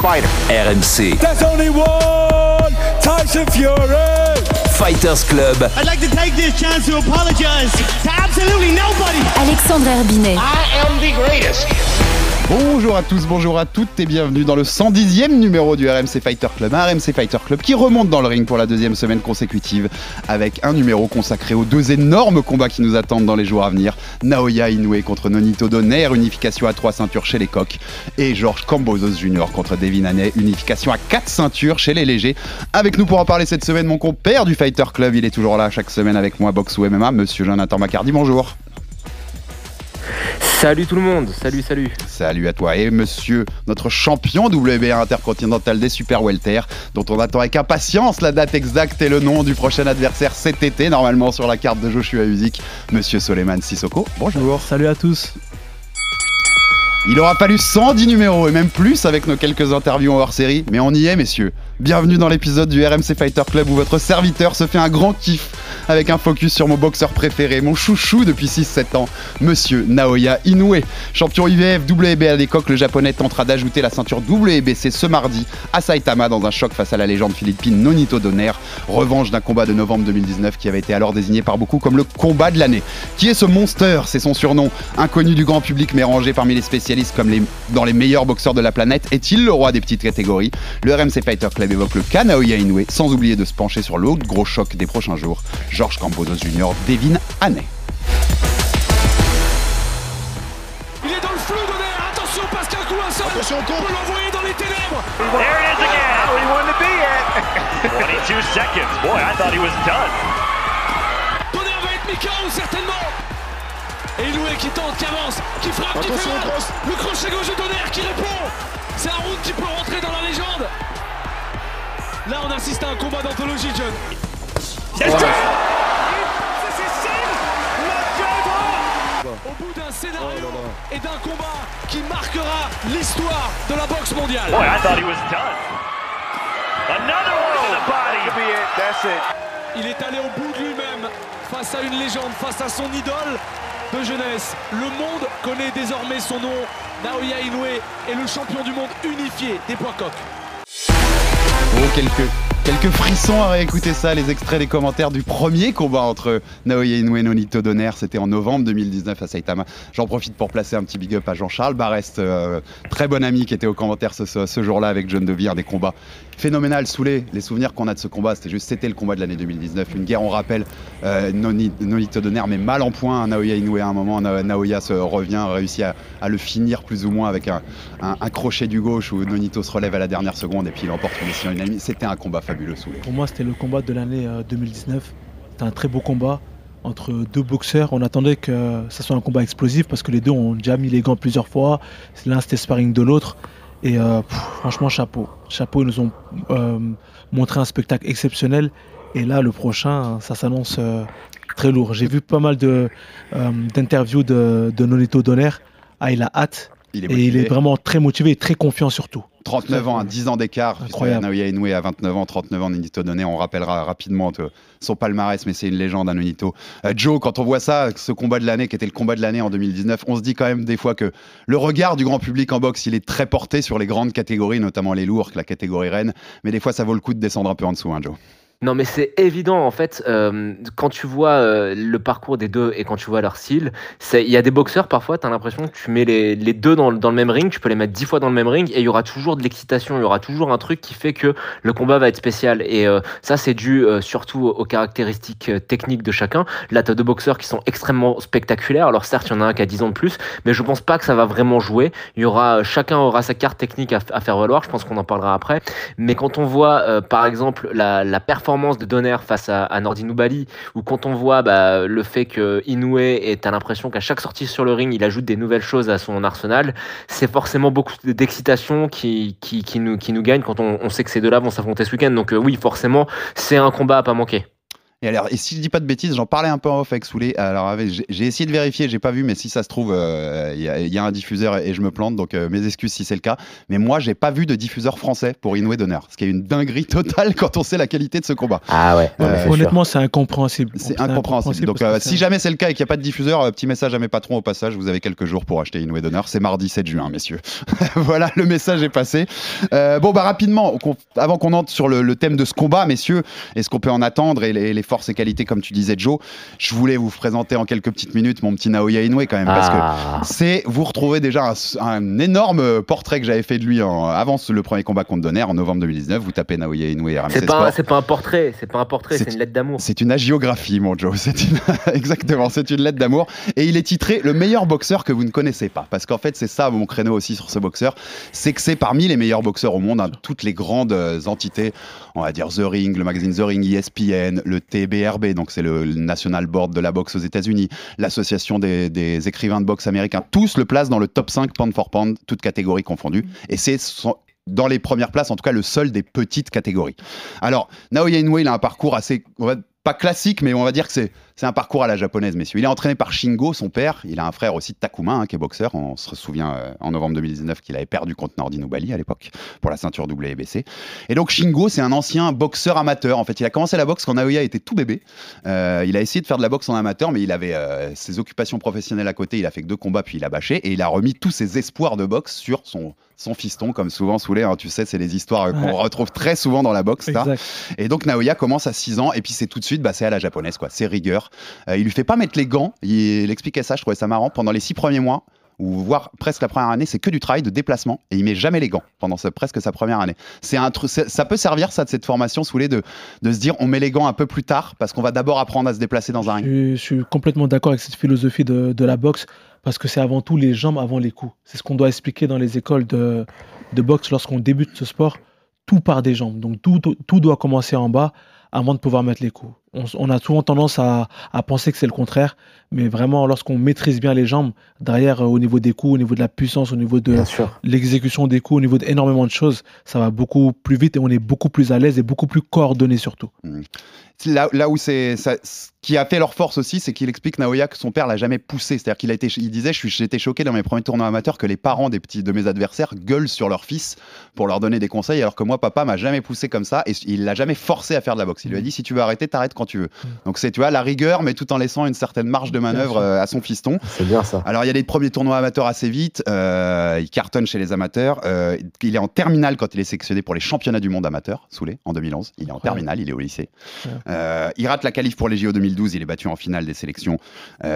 fighter? RMC There's only one Tyson Fury. Fighters Club. I'd like to take this chance to apologize to absolutely nobody. Alexandre Herbinet. I am the greatest. Bonjour à tous, bonjour à toutes et bienvenue dans le 110e numéro du RMC Fighter Club, un RMC Fighter Club qui remonte dans le ring pour la deuxième semaine consécutive avec un numéro consacré aux deux énormes combats qui nous attendent dans les jours à venir. Naoya Inoue contre Nonito Donaire, unification à trois ceintures chez les coqs et Georges Cambosos Jr. contre Devin Haney, unification à quatre ceintures chez les légers. Avec nous pour en parler cette semaine, mon compère du Fighter Club, il est toujours là chaque semaine avec moi, boxe ou MMA, monsieur Jonathan Macardy, bonjour. Salut tout le monde, salut, salut. Salut à toi et monsieur, notre champion WBA intercontinental des Super Welter, dont on attend avec impatience la date exacte et le nom du prochain adversaire cet été, normalement sur la carte de Joshua Usyk, monsieur Soleiman Sissoko. Bonjour. Salut à tous. Il aura fallu 110 numéros et même plus avec nos quelques interviews en hors série, mais on y est, messieurs. Bienvenue dans l'épisode du RMC Fighter Club où votre serviteur se fait un grand kiff avec un focus sur mon boxeur préféré, mon chouchou depuis 6-7 ans, monsieur Naoya Inoue. Champion IVF WBA des coqs, le japonais tentera d'ajouter la ceinture WBC ce mardi à Saitama dans un choc face à la légende philippine Nonito Donaire. Revanche d'un combat de novembre 2019 qui avait été alors désigné par beaucoup comme le combat de l'année. Qui est ce monster? C'est son surnom, inconnu du grand public mais rangé parmi les spécialistes comme dans les meilleurs boxeurs de la planète. Est-il le roi des petites catégories? Le RMC Fighter Club évoque le cas Naoya Inoue sans oublier de se pencher sur l'autre gros choc des prochains jours. Georges Cambosos Jr., Devin Haney. Il est dans le flou Donner. Attention parce qu'un coup un seul. Attention On peut l'envoyer dans les ténèbres. There it is again. How he wanted to be at. 22 seconds. Boy, I thought he was done. Donner va être mis KO certainement. Et Loué qui tente, qui avance, qui frappe, qui Attention fait au mal. cross. Le crochet gauche de Donner qui répond. C'est un round qui peut rentrer dans la. Là, on assiste à un combat d'anthologie, John. Yes. Au bout d'un scénario et d'un combat qui marquera l'histoire de la boxe mondiale. Boy, I thought he was done. Another one to the body. Could be it. That's it. Il est allé au bout de lui-même face à une légende, face à son idole de jeunesse. Le monde connaît désormais son nom. Naoya Inoue est le champion du monde unifié des poids coqs. Quelques, frissons à réécouter ça, les extraits des commentaires du premier combat entre Naoya Inoue et Nonito Donaire. C'était en novembre 2019 à Saitama. J'en profite pour placer un petit big up à Jean-Charles Barrest, euh, très bon ami qui était au commentaire ce, jour-là avec John Devere. Des combats phénoménal saoulé. Les souvenirs qu'on a de ce combat, c'était juste, c'était le combat de l'année 2019. Une guerre, on rappelle, euh, Noni- Nonito Donaire met mal en point Naoya Inoue à un moment. Na- Naoya se revient, réussit à, le finir plus ou moins avec un, crochet du gauche où Nonito se relève à la dernière seconde et puis il emporte une décision. C'était un combat fabuleux saoulé. Pour moi, c'était le combat de l'année euh, 2019. C'était un très beau combat entre deux boxeurs. On attendait que ça soit un combat explosif parce que les deux ont déjà mis les gants plusieurs fois. L'un c'était sparring de l'autre. Et euh, franchement, chapeau. Chapeau, ils nous ont euh, montré un spectacle exceptionnel. Et là, le prochain, ça s'annonce euh, très lourd. J'ai vu pas mal de, euh, d'interviews de, de Nonito Donner. Ah, il a hâte. Il est Et il est vraiment très motivé et très confiant surtout. 39 ans, à 10 ans d'écart. Naoya Inoue à 29 ans, 39 ans, Nonito Donaire. On rappellera rapidement euh, son palmarès, mais c'est une légende, un Nonito. Euh, Joe, quand on voit ça, ce combat de l'année, qui était le combat de l'année en 2019, on se dit quand même des fois que le regard du grand public en boxe, il est très porté sur les grandes catégories, notamment les lourds, la catégorie reine. Mais des fois, ça vaut le coup de descendre un peu en dessous, hein, Joe. Non, mais c'est évident en fait, euh, quand tu vois euh, le parcours des deux et quand tu vois leur style, il y a des boxeurs parfois, tu as l'impression que tu mets les, deux dans, le- même ring, tu peux les mettre dix fois dans le même ring et il y aura toujours de l'excitation, il y aura toujours un truc qui fait que le combat va être spécial. Et euh, ça, c'est dû surtout aux caractéristiques techniques de chacun. Là, tu as deux boxeurs qui sont extrêmement spectaculaires. Alors certes, il y en a un qui a 10 ans de plus, mais je pense pas que ça va vraiment jouer. Il y aura, chacun aura sa carte technique à, faire valoir, je pense qu'on en parlera après. Mais quand on voit, par exemple, la performance performance de Donner face à, à Nordin Bali, ou quand on voit bah, le fait que Inoue est à l'impression qu'à chaque sortie sur le ring, il ajoute des nouvelles choses à son arsenal, c'est forcément beaucoup d'excitation qui, nous, gagne quand on, on sait que ces deux-là vont s'affronter ce week-end. Donc euh, oui, forcément, c'est un combat à pas manquer. Et, alors, et si je dis pas de bêtises, j'en parlais un peu en off avec Soulé. Alors, avec- j'ai essayé de vérifier, j'ai pas vu, mais si ça se trouve, euh, il y, a- il y a un diffuseur et je me plante, donc euh, mes excuses si c'est le cas. Mais moi, j'ai pas vu de diffuseur français pour Inoue Donner, ce qui est une dinguerie totale quand on sait la qualité de ce combat. Ah ouais, c'est Honnêtement, c'est incompréhensible. C'est incompréhensible. Donc, euh, si jamais c'est le cas et qu'il n'y a pas de diffuseur, euh, petit message à mes patrons au passage, vous avez quelques jours pour acheter Inoue Donner. C'est mardi 7 juin, messieurs. voilà, le message est passé. Euh, bon, bah rapidement, avant qu'on entre sur le, le thème de ce combat, messieurs, et ce qu'on peut en attendre et les, les forces et qualités, comme tu disais, Joe, je voulais vous présenter en quelques petites minutes mon petit Naoya Inoue quand même, parce Ah. que c'est vous retrouvez déjà un, un énorme portrait que j'avais fait de lui en, avant le premier combat contre Donner en novembre 2019. Vous tapez Naoya Inoue RMC C'est pas, pas un portrait, c'est pas un portrait, C'est- une lettre d'amour. C'est une agiographie, mon Joe. C'est une... Exactement, c'est une lettre d'amour. Et il est titré le meilleur boxeur que vous ne connaissez pas. Parce qu'en fait, c'est ça mon créneau aussi sur ce boxeur. C'est que c'est parmi les meilleurs boxeurs au monde. hein, toutes les grandes euh, entités, on va dire The Ring, le magazine The Ring, ESPN, le TBRB, donc c'est le National Board de la boxe aux États-Unis, l'association des, écrivains de boxe américains, tous le placent dans le top 5 pound for pound, toutes catégories confondues. Et c'est dans les premières places, en tout cas le seul des petites catégories. Alors, Naoya Inoue, il a un parcours assez, pas classique, mais on va dire que c'est c'est un parcours à la japonaise, messieurs. Il est entraîné par Shingo, son père. Il a un frère aussi, Takuma, hein, qui est boxeur. On se souvient euh, en novembre 2019 qu'il avait perdu contre Nordin Bali à l'époque pour la ceinture WBC. Et donc Shingo, c'est un ancien boxeur amateur. En fait, il a commencé la boxe quand Naoya était tout bébé. Euh, il a essayé de faire de la boxe en amateur, mais il avait euh, ses occupations professionnelles à côté. Il a fait que deux combats, puis il a bâché. Et il a remis tous ses espoirs de boxe sur son, son fiston, comme souvent Soulé. hein, tu sais, c'est les histoires qu'on Ouais. retrouve très souvent dans la boxe. Et donc Naoya commence à 6 ans et puis c'est tout de suite bah, c'est à la japonaise quoi, c'est rigueur. Euh, il lui fait pas mettre les gants, il, expliquait ça, je trouvais ça marrant pendant les 6 premiers mois ou voire presque la première année, c'est que du travail de déplacement et il met jamais les gants pendant presque sa première année. C'est un ça peut servir ça de cette formation sous les de de se dire on met les gants un peu plus tard parce qu'on va d'abord apprendre à se déplacer dans un ring. Je, je suis complètement d'accord avec cette philosophie de, de la boxe parce que c'est avant tout les jambes avant les coups. C'est ce qu'on doit expliquer dans les écoles de, de boxe lorsqu'on débute ce sport. Tout part des jambes. Donc tout, tout, tout doit commencer en bas avant de pouvoir mettre les coups. On, a souvent tendance à, à penser que c'est le contraire, mais vraiment lorsqu'on maîtrise bien les jambes, derrière euh, au niveau des coups, au niveau de la puissance, au niveau de l'exécution des coups, au niveau d'énormément de choses, ça va beaucoup plus vite et on est beaucoup plus à l'aise et beaucoup plus coordonné surtout. Là, là où c'est ce qui a fait leur force aussi, c'est qu'il explique Naoya que son père l'a jamais poussé. C'est-à-dire qu'il a été, il disait, j'étais choqué dans mes premiers tournois amateurs que les parents des petits de mes adversaires gueulent sur leur fils pour leur donner des conseils, alors que moi, papa m'a jamais poussé comme ça et il l'a jamais forcé à faire de la boxe. Il lui a dit, si tu veux arrêter, t'arrêtes quand tu veux. Donc c'est, tu vois, la rigueur, mais tout en laissant une certaine marge de manœuvre euh, à son fiston. C'est bien ça. Alors, il y a des premiers tournois amateurs assez vite. euh, il cartonne chez les amateurs. euh, il est en terminale quand il est sélectionné pour les championnats du monde amateurs, Soulé, en 2011. Il est en terminale, il est au lycée. Ouais. Euh, il rate la qualif pour les JO 2012. Il est battu en finale des sélections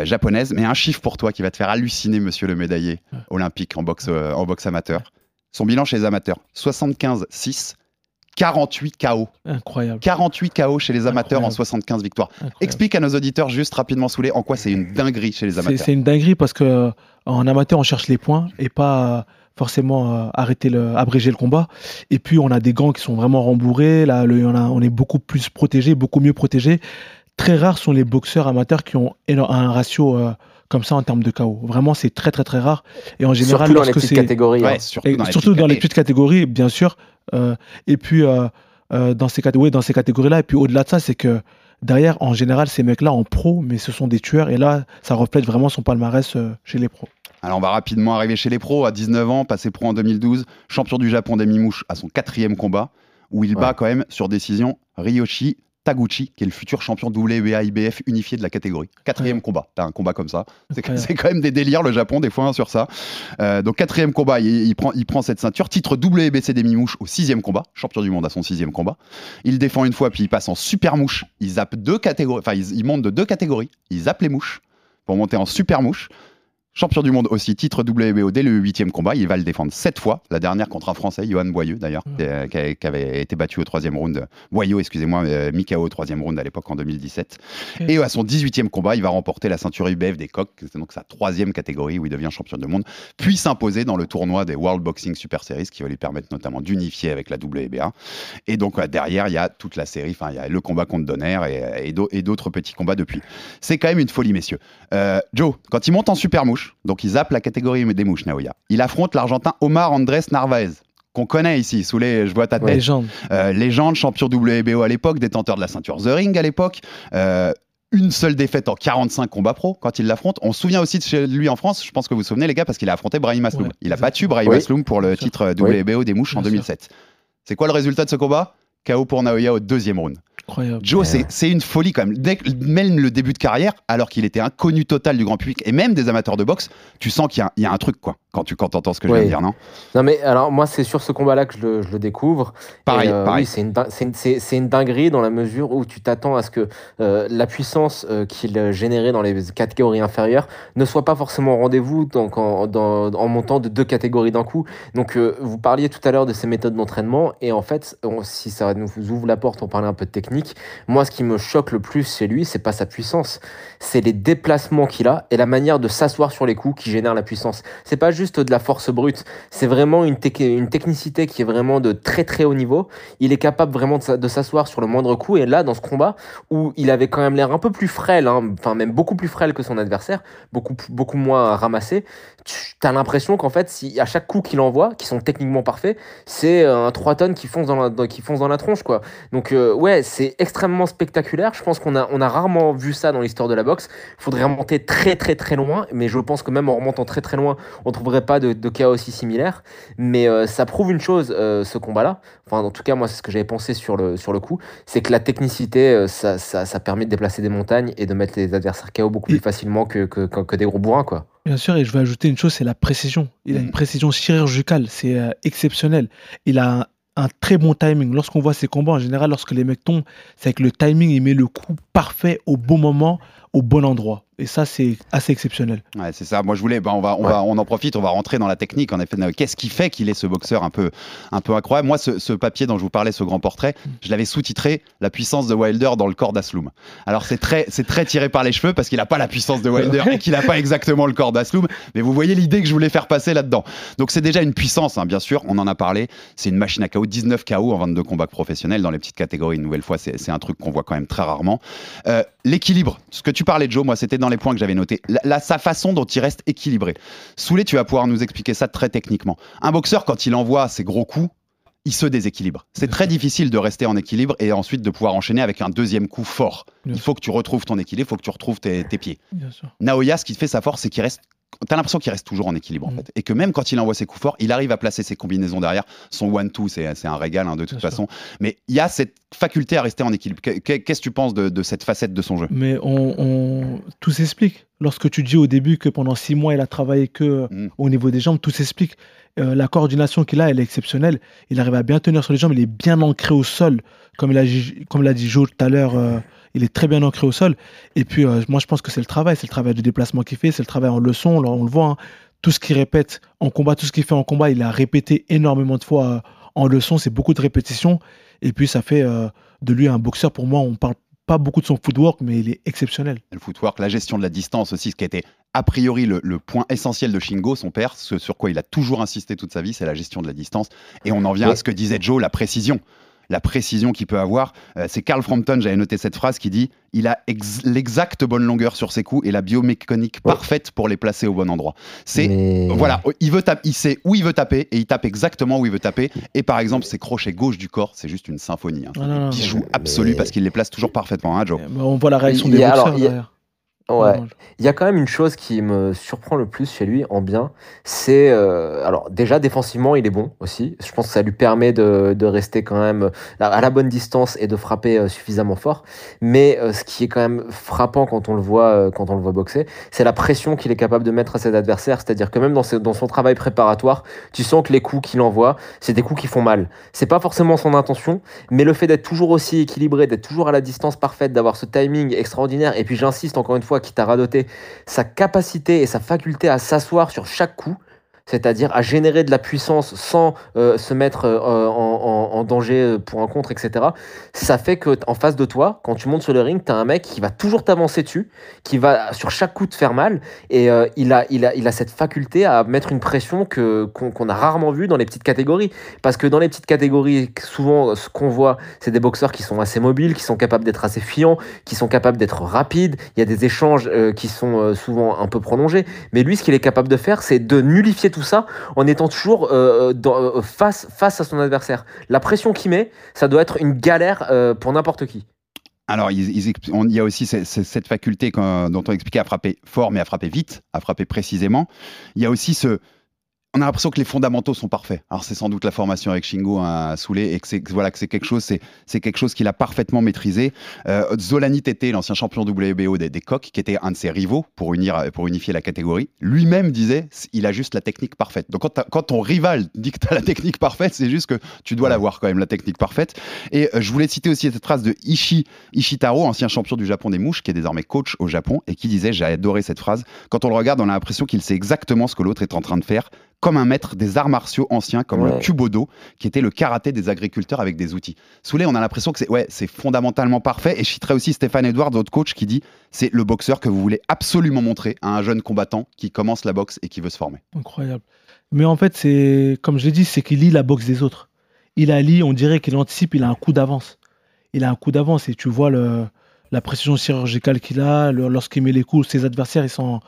japonaises. Mais un chiffre pour toi qui va te faire halluciner, monsieur le médaillé olympique en boxe, en boxe amateur. Son bilan chez les amateurs 75-6, 48 KO. Incroyable. 48 KO chez les amateurs en Incroyable. 75 victoires. incroyable. Explique à nos auditeurs juste rapidement, Soulé, en quoi c'est une dinguerie chez les amateurs. c'est une dinguerie parce que euh, en amateur, on cherche les points et pas euh, forcément euh, arrêter le, abréger le combat. Et puis, on a des gants qui sont vraiment rembourrés. Là, le- on, a- on est beaucoup plus protégé, beaucoup mieux protégé. Très rares sont les boxeurs amateurs qui ont un ratio euh, comme ça en termes de KO. Vraiment, c'est très, très, très rare. Et en général, Surtout dans les lorsque petites c'est catégories. Ouais, hein. surtout et dans les surtout petites dans les catés. petites catégories, bien sûr. Euh, et puis, euh, euh, dans ces, ouais, dans ces catégories-là, et puis au-delà de ça, c'est que derrière, en général, ces mecs-là en pro, mais ce sont des tueurs. Et là, ça reflète vraiment son palmarès euh, chez les pros. Alors on va rapidement arriver chez les pros. À 19 ans, passé pro en 2012, champion du Japon des Mimouches à son quatrième combat, où il Ouais. bat quand même sur décision Ryoshi Taguchi, qui est le futur champion WBA IBF unifié de la catégorie. Quatrième combat. T'as un combat comme ça. C'est quand même des délires le Japon des fois hein, sur ça. Euh, donc quatrième combat, il, il prend, il prend cette ceinture. Titre WBC des Mimouches au sixième combat. Champion du monde à son sixième combat. Il défend une fois, puis il passe en super mouche. Il zappe deux catégories. Enfin, il, il monte de deux catégories. Il zappe les mouches pour monter en super mouche. Champion du monde aussi, titre WBO dès le huitième combat. Il va le défendre sept fois. La dernière contre un Français, Johan Boyeux d'ailleurs, qui, euh, qui avait été battu au troisième round. Boyeux, excusez-moi, euh, Mikao au troisième round à l'époque en 2017. Ok. Et à son 18e combat, il va remporter la ceinture IBF des coqs, c'est donc sa troisième catégorie où il devient champion du monde, puis s'imposer dans le tournoi des World Boxing Super Series qui va lui permettre notamment d'unifier avec la WBA. Et donc euh, derrière, il y a toute la série, enfin il y a le combat contre Donner et d'autres petits combats depuis. C'est quand même une folie, messieurs. Euh, Joe, quand il monte en super mouche, donc il zappe la catégorie des mouches, Naoya, il affronte l'Argentin Omar Andrés Narvaez. Qu'on connaît ici, sous les, je vois ta tête. Légende. Euh, légende, champion WBO à l'époque, détenteur de la ceinture The Ring à l'époque. Euh, une seule défaite en 45 combats pro quand il l'affronte. On se souvient aussi de chez lui en France, je pense que vous vous souvenez les gars, parce qu'il a affronté Brahim Asloum. Ouais, il a exactement. battu Brahim Oui. Asloum pour le titre. WBO des mouches en Bien sûr. 2007. C'est quoi le résultat de ce combat? KO pour Naoya au deuxième round. Incroyable. Joe, c'est- c'est une folie quand même. Dès même le début de carrière, alors qu'il était inconnu total du grand public et même des amateurs de boxe, tu sens qu'il y, a- il y a un truc quoi quand tu quand entends ce que je viens de dire, non? Non mais alors moi c'est sur ce combat-là que je le, je le découvre. Pareil, Et, euh, pareil. oui, c'est une, dinguerie dans la mesure où tu t'attends à ce que euh, la puissance euh, qu'il générait dans les catégories inférieures ne soit pas forcément au rendez-vous donc en, dans- en montant de deux catégories d'un coup. Donc euh, vous parliez tout à l'heure de ces méthodes d'entraînement et en fait on- si ça nous ouvre la porte, on parlait un peu de technique. Moi ce qui me choque le plus chez lui, c'est pas sa puissance, c'est les déplacements qu'il a et la manière de s'asseoir sur les coups qui génère la puissance. C'est pas juste de la force brute, c'est vraiment une, une technicité qui est vraiment de très très haut niveau. Il est capable vraiment de, s'a- de s'asseoir sur le moindre coup. Et là, dans ce combat, où il avait quand même l'air un peu plus frêle, hein, enfin même beaucoup plus frêle que son adversaire, beaucoup, beaucoup moins ramassé, tu as l'impression qu'en fait, si à chaque coup qu'il envoie, qui sont techniquement parfaits, c'est euh, un 3 tonnes qui fonce dans la, dans- qui fonce dans la tronche. quoi. Donc euh, ouais, c'est extrêmement spectaculaire. Je pense qu'on a, on a rarement vu ça dans l'histoire de la boxe. Il faudrait remonter très très très loin, mais je pense que même en remontant très très loin, on trouverait pas de, de cas aussi similaires. Mais euh, ça prouve une chose, euh, ce combat-là. Enfin, en tout cas, moi, c'est ce que j'avais pensé sur le, sur le coup. C'est que la technicité, euh, ça, ça, ça permet de déplacer des montagnes et de mettre les adversaires KO beaucoup plus facilement que, que, que, que des gros bourrins, quoi. Bien sûr, et je vais ajouter une chose, c'est la précision. Il a Mm. une précision chirurgicale, c'est euh, exceptionnel. Il a un, un très bon timing. Lorsqu'on voit ses combats, en général, lorsque les mecs tombent, c'est avec le timing, il met le coup parfait au bon moment, au bon endroit. Et ça, c'est assez exceptionnel. Ouais, c'est ça. Moi, je voulais. bah, on va, on Ouais. va, on en profite. On va rentrer dans la technique. En effet, qu'est-ce qui fait qu'il est ce boxeur un peu, un peu incroyable? Moi, ce, ce papier dont je vous parlais, ce grand portrait, je l'avais sous-titré "La puissance de Wilder dans le corps d'Asloum". Alors, c'est très, c'est très tiré par les cheveux parce qu'il n'a pas la puissance de Wilder et qu'il n'a pas exactement le corps d'Asloum. Mais vous voyez l'idée que je voulais faire passer là-dedans. Donc, c'est déjà une puissance, hein, bien sûr. On en a parlé. C'est une machine à KO, 19 KO en 22 combats professionnels dans les petites catégories. Une nouvelle fois, c'est c'est un truc qu'on voit quand même très rarement. Euh, L'équilibre, ce que tu parlais, Joe, moi, c'était dans les points que j'avais notés. La, la- sa façon dont il reste équilibré. Soulé, tu vas pouvoir nous expliquer ça très techniquement. Un boxeur, quand il envoie ses gros coups, il se déséquilibre. C'est très difficile de rester en équilibre et ensuite de pouvoir enchaîner avec un deuxième coup fort. Bien Il faut que tu retrouves ton équilibre, il faut que tu retrouves tes, tes pieds. Naoya, ce qui fait sa force, c'est qu'il reste. T'as l'impression qu'il reste toujours en équilibre en Mm. fait. Et que même quand il envoie ses coups forts, il arrive à placer ses combinaisons derrière. Son one-two, c'est un régal hein, de toute Bien sûr. façon. Mais il y a cette faculté à rester en équilibre. Que- que- Qu'est-ce que tu penses de, de cette facette de son jeu? Mais on, on- tout s'explique. Lorsque tu dis au début que pendant six mois, il a travaillé que Mm. au niveau des jambes, tout s'explique. Euh, la coordination qu'il a, elle est exceptionnelle. Il arrive à bien tenir sur les jambes. Il est bien ancré au sol. Comme il a, comme l'a dit Joe tout à l'heure, euh, il est très bien ancré au sol. Et puis, euh, moi, je pense que c'est le travail. C'est le travail de déplacement qu'il fait. C'est le travail en leçon. Là, on le voit. hein. Tout ce qu'il répète en combat, tout ce qu'il fait en combat, il a répété énormément de fois euh, en leçon. C'est beaucoup de répétitions. Et puis, ça fait euh, de lui un boxeur. Pour moi, on parle pas beaucoup de son footwork, mais il est exceptionnel. le footwork, la gestion de la distance aussi, ce qui a été a priori le, le point essentiel de Shingo, son père, ce sur quoi il a toujours insisté toute sa vie, c'est la gestion de la distance. Et on en vient à ce que disait Joe, la précision. La précision qu'il peut avoir. Euh, c'est Carl Frampton, j'avais noté cette phrase, qui dit il a ex- l'exacte bonne longueur sur ses coups et la biomécanique Ouais. parfaite pour les placer au bon endroit. C'est Mais- voilà, il veut taper, il sait où il veut taper et il tape exactement où il veut taper. Et par exemple, ses crochets gauche du corps, c'est juste une symphonie. Hein. Ah, non, non, Bijou mais- absolu parce qu'il les place toujours parfaitement, hein, Joe. Euh, On voit la réaction Il des boxeurs il y a- derrière. Ouais. Il y a quand même une chose qui me surprend le plus chez lui en bien, c'est euh, alors déjà défensivement il est bon aussi. Je pense que ça lui permet de, de rester quand même euh, à la bonne distance et de frapper euh, suffisamment fort. Mais euh, ce qui est quand même frappant quand on le voit quand on le voit boxer, c'est la pression qu'il est capable de mettre à ses adversaires. C'est-à-dire que même dans, ses- dans son travail préparatoire, tu sens que les coups qu'il envoie, c'est des coups qui font mal. C'est pas forcément son intention, mais le fait d'être toujours aussi équilibré, d'être toujours à la distance parfaite, d'avoir ce timing extraordinaire. Et puis j'insiste encore une fois qui t'a radoté, sa capacité et sa faculté à s'asseoir sur chaque coup, c'est-à-dire à générer de la puissance sans euh, se mettre euh, en, danger euh, pour un contre, etc. Ça fait que en face de toi, quand tu montes sur le ring, tu as un mec qui va toujours t'avancer dessus, qui va sur chaque coup te faire mal, et il, a, il, a, il a cette faculté à mettre une pression que qu'on qu'on a rarement vue dans les petites catégories. Parce que dans les petites catégories, souvent, ce qu'on voit, c'est des boxeurs qui sont assez mobiles, qui sont capables d'être assez fiants, qui sont capables d'être rapides. Il y a des échanges qui sont souvent un peu prolongés. Mais lui, ce qu'il est capable de faire, c'est de nullifier tout ça en étant toujours euh, dans- euh, face, face à son adversaire. La pression qu'il met, ça doit être une galère euh, pour n'importe qui. Alors, on- il y a aussi ce- ce- cette faculté dont on expliquait à frapper fort, mais à frapper vite, à frapper précisément. Il y a aussi ce. On a l'impression que les fondamentaux sont parfaits. Alors c'est sans doute la formation avec Shingo à Soulé et que c'est voilà que c'est quelque chose, c'est quelque chose qu'il a parfaitement maîtrisé. Euh, Zolani Tete, l'ancien champion WBO des, des coqs, qui était un de ses rivaux pour unir pour unifier la catégorie, lui-même disait il a juste la technique parfaite. Donc quand, quand ton rival dit que tu as la technique parfaite, c'est juste que tu dois l'avoir quand même la technique parfaite. Et euh, je voulais citer aussi cette phrase de Ishi Ishitaro, ancien champion du Japon des mouches, qui est désormais coach au Japon, et qui disait, j'ai adoré cette phrase, quand on le regarde, on a l'impression qu'il sait exactement ce que l'autre est en train de faire, comme un maître des arts martiaux anciens, comme le Ouais. Kubodo, qui était le karaté des agriculteurs avec des outils. Soulé, on a l'impression que c'est ouais, c'est fondamentalement parfait, et je citerai aussi Stéphane Edwards, votre coach, qui dit, c'est le boxeur que vous voulez absolument montrer à un jeune combattant qui commence la boxe et qui veut se former. Incroyable. Mais en fait, c'est comme je l'ai dit, c'est qu'il lit la boxe des autres. Il a lit, on dirait qu'il anticipe, il a un coup d'avance. Il a un coup d'avance et tu vois le, la précision chirurgicale qu'il a. le- Lorsqu'il met les coups, ses adversaires, ils sont,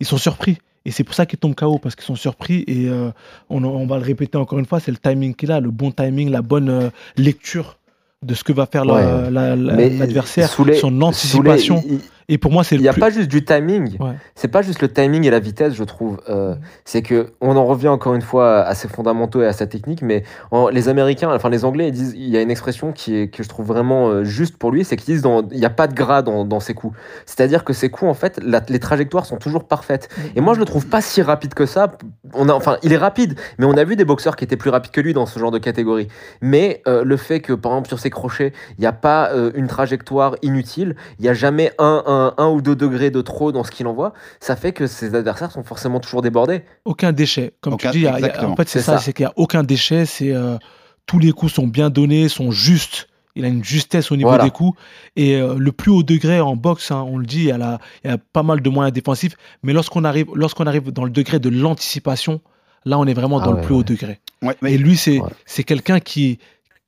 ils sont surpris. Et c'est pour ça qu'ils tombent KO, parce qu'ils sont surpris. Et euh, on, on va le répéter encore une fois, c'est le timing qu'il a, le bon timing, la bonne euh, lecture de ce que va faire la- Ouais. la- la- Mais l'adversaire, son anticipation. Et pour moi, c'est Il le n'y a plus- pas juste du timing. Ouais. C'est pas juste le timing et la vitesse, je trouve. Euh, c'est que on en revient encore une fois à ses fondamentaux et à sa technique, mais en- les Américains, enfin les Anglais, ils disent, il y a une expression qui est que je trouve vraiment euh, juste pour lui, c'est qu'ils disent, dans- il n'y a pas de gras dans, dans ses coups. C'est-à-dire que ses coups, en fait, la- les trajectoires sont toujours parfaites. Et moi, je le trouve pas si rapide que ça. On a, enfin, il est rapide, mais on a vu des boxeurs qui étaient plus rapides que lui dans ce genre de catégorie. Mais euh, le fait que, par exemple, sur ses crochets, il n'y a pas euh, une trajectoire inutile, il n'y a jamais un, un, un ou deux degrés de trop dans ce qu'il envoie, ça fait que ses adversaires sont forcément toujours débordés. aucun déchet. Comme Aucun- tu dis, y a- y en fait, c'est ça, ça. c'est qu'il n'y a aucun déchet. C'est euh, tous les coups sont bien donnés, sont justes. Il a une justesse au niveau Voilà. des coups. Et euh, le plus haut degré en boxe, hein, on le dit, il y, a la- il y a pas mal de moyens défensifs. Mais lorsqu'on arrive, lorsqu'on arrive dans le degré de l'anticipation, là, on est vraiment Ah dans le ouais, plus haut degré. Ouais, mais Et lui, c'est Ouais. c'est quelqu'un qui,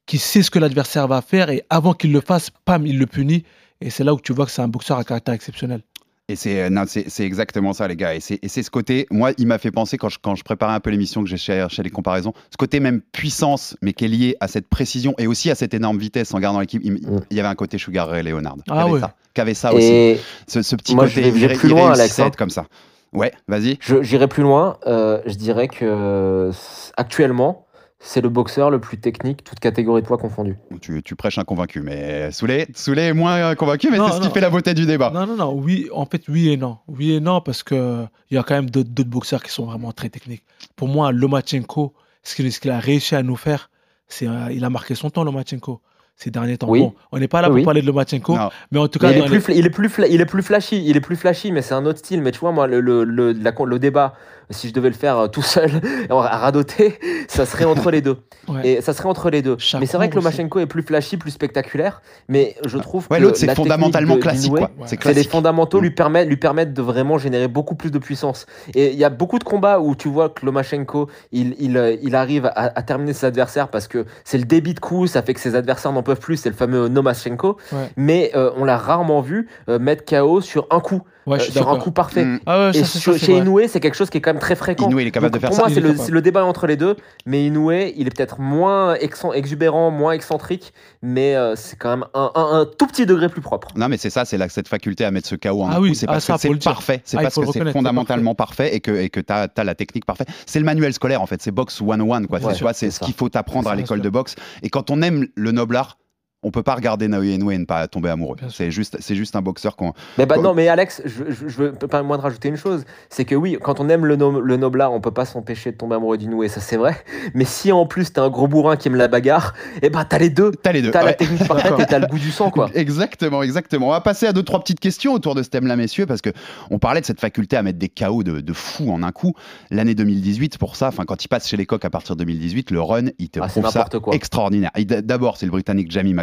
qui sait ce que l'adversaire va faire. Et avant qu'il le fasse, pam, il le punit. Et c'est là où tu vois que c'est un boxeur à caractère exceptionnel. Et c'est euh, non, c'est exactement ça, les gars. Et c'est et c'est ce côté, moi, il m'a fait penser quand je, quand je préparais un peu l'émission que j'ai cherché les comparaisons, ce côté même puissance, mais qui est lié à cette précision et aussi à cette énorme vitesse en gardant l'équipe. Il, Mm. il y avait un côté Sugar Ray Leonard. Ah qui avait ouais. ça, avait ça aussi. Ce, ce petit Moi, je côté vais- je vais plus loin, hein. comme ça. Ouais, vas-y. je- j'irai plus loin, euh, je dirais que euh, actuellement, c'est le boxeur le plus technique, toute catégorie de poids confondue. Tu, tu prêches un convaincu, mais Soulé est moins convaincu, mais c'est ce qui fait la beauté du débat. Non, non, non. Oui, en fait, oui et non. Oui et non, parce que il y a quand même d'autres boxeurs qui sont vraiment très techniques. Pour moi, Lomachenko, ce qu'il qu'il a réussi à nous faire, c'est euh, il a marqué son temps, Lomachenko, ces derniers temps. Oui. Bon, on n'est pas là Oui. pour parler de Lomachenko, Non. mais en tout cas, il, est plus, les- fla- il, est plus fla- il est plus flashy, il est plus flashy, mais c'est un autre style. Mais tu vois, moi, le, le, le, la- le débat, si je devais le faire euh, tout seul, à radoter, ça serait entre les deux. ouais. Et ça serait entre les deux. Mais c'est vrai que aussi. Lomachenko est plus flashy, plus spectaculaire. Mais je trouve Ouais, que l'autre, c'est fondamentalement de- classique, d'Inoue, quoi. Ouais. C'est C'est les classique. fondamentaux Mm. lui permettent, lui permettent de vraiment générer beaucoup plus de puissance. Et il y a beaucoup de combats où tu vois que Lomachenko, il, il, euh, il arrive à, à terminer ses adversaires parce que c'est le débit de coups, ça fait que ses adversaires n'en peuvent plus, c'est le fameux Nomachenko. Ouais. Mais euh, on l'a rarement vu euh, mettre KO sur un coup, Ouais, euh, sur un coup parfait. Mm. Ah ouais, Et ça, c'est- sur- ça, c'est chez vrai. Inoue, c'est quelque chose qui est quand même très fréquent. Inoue, il est capable Donc, de faire pour ça. moi, c'est le, débat entre les deux. Mais Inoue, il est peut-être moins exubérant, moins excentrique, mais euh, c'est quand même un, un- un tout petit degré plus propre. Non, mais c'est ça, c'est la- cette faculté à mettre ce KO en Ah oui, coup. C'est ah, parce ça, que c'est parfait. C'est Ah, parce que c'est fondamentalement parfait et que et que t'as as la technique parfaite. C'est le manuel scolaire en fait. C'est box 101 quoi. Tu vois, c'est ce qu'il faut apprendre à l'école de boxe. Et quand on aime le noble art, on peut pas regarder Naoya Inoue et ne pas tomber amoureux. C'est juste, c'est juste un boxeur qu'on. Mais bah, non, mais Alex, je, je, je veux pas moins de rajouter une chose. C'est que oui, quand on aime le, no le noblard, on peut pas s'empêcher de tomber amoureux du noué, ça c'est vrai. Mais si en plus t'es un gros bourrin qui aime la bagarre, et ben t'as les deux. T'as les deux. T'as la ouais. technique parfaite et t'as le goût du sang, quoi. Exactement, exactement. On va passer à deux trois petites questions autour de ce thème-là, messieurs, parce que on parlait de cette faculté à mettre des KO de, de fou en un coup. L'année 2018, pour ça, enfin quand il passe chez les coqs à partir de 2018, le run, il te Ah, prouve ça quoi. extraordinaire. D'abord, c'est le Britannique Jamie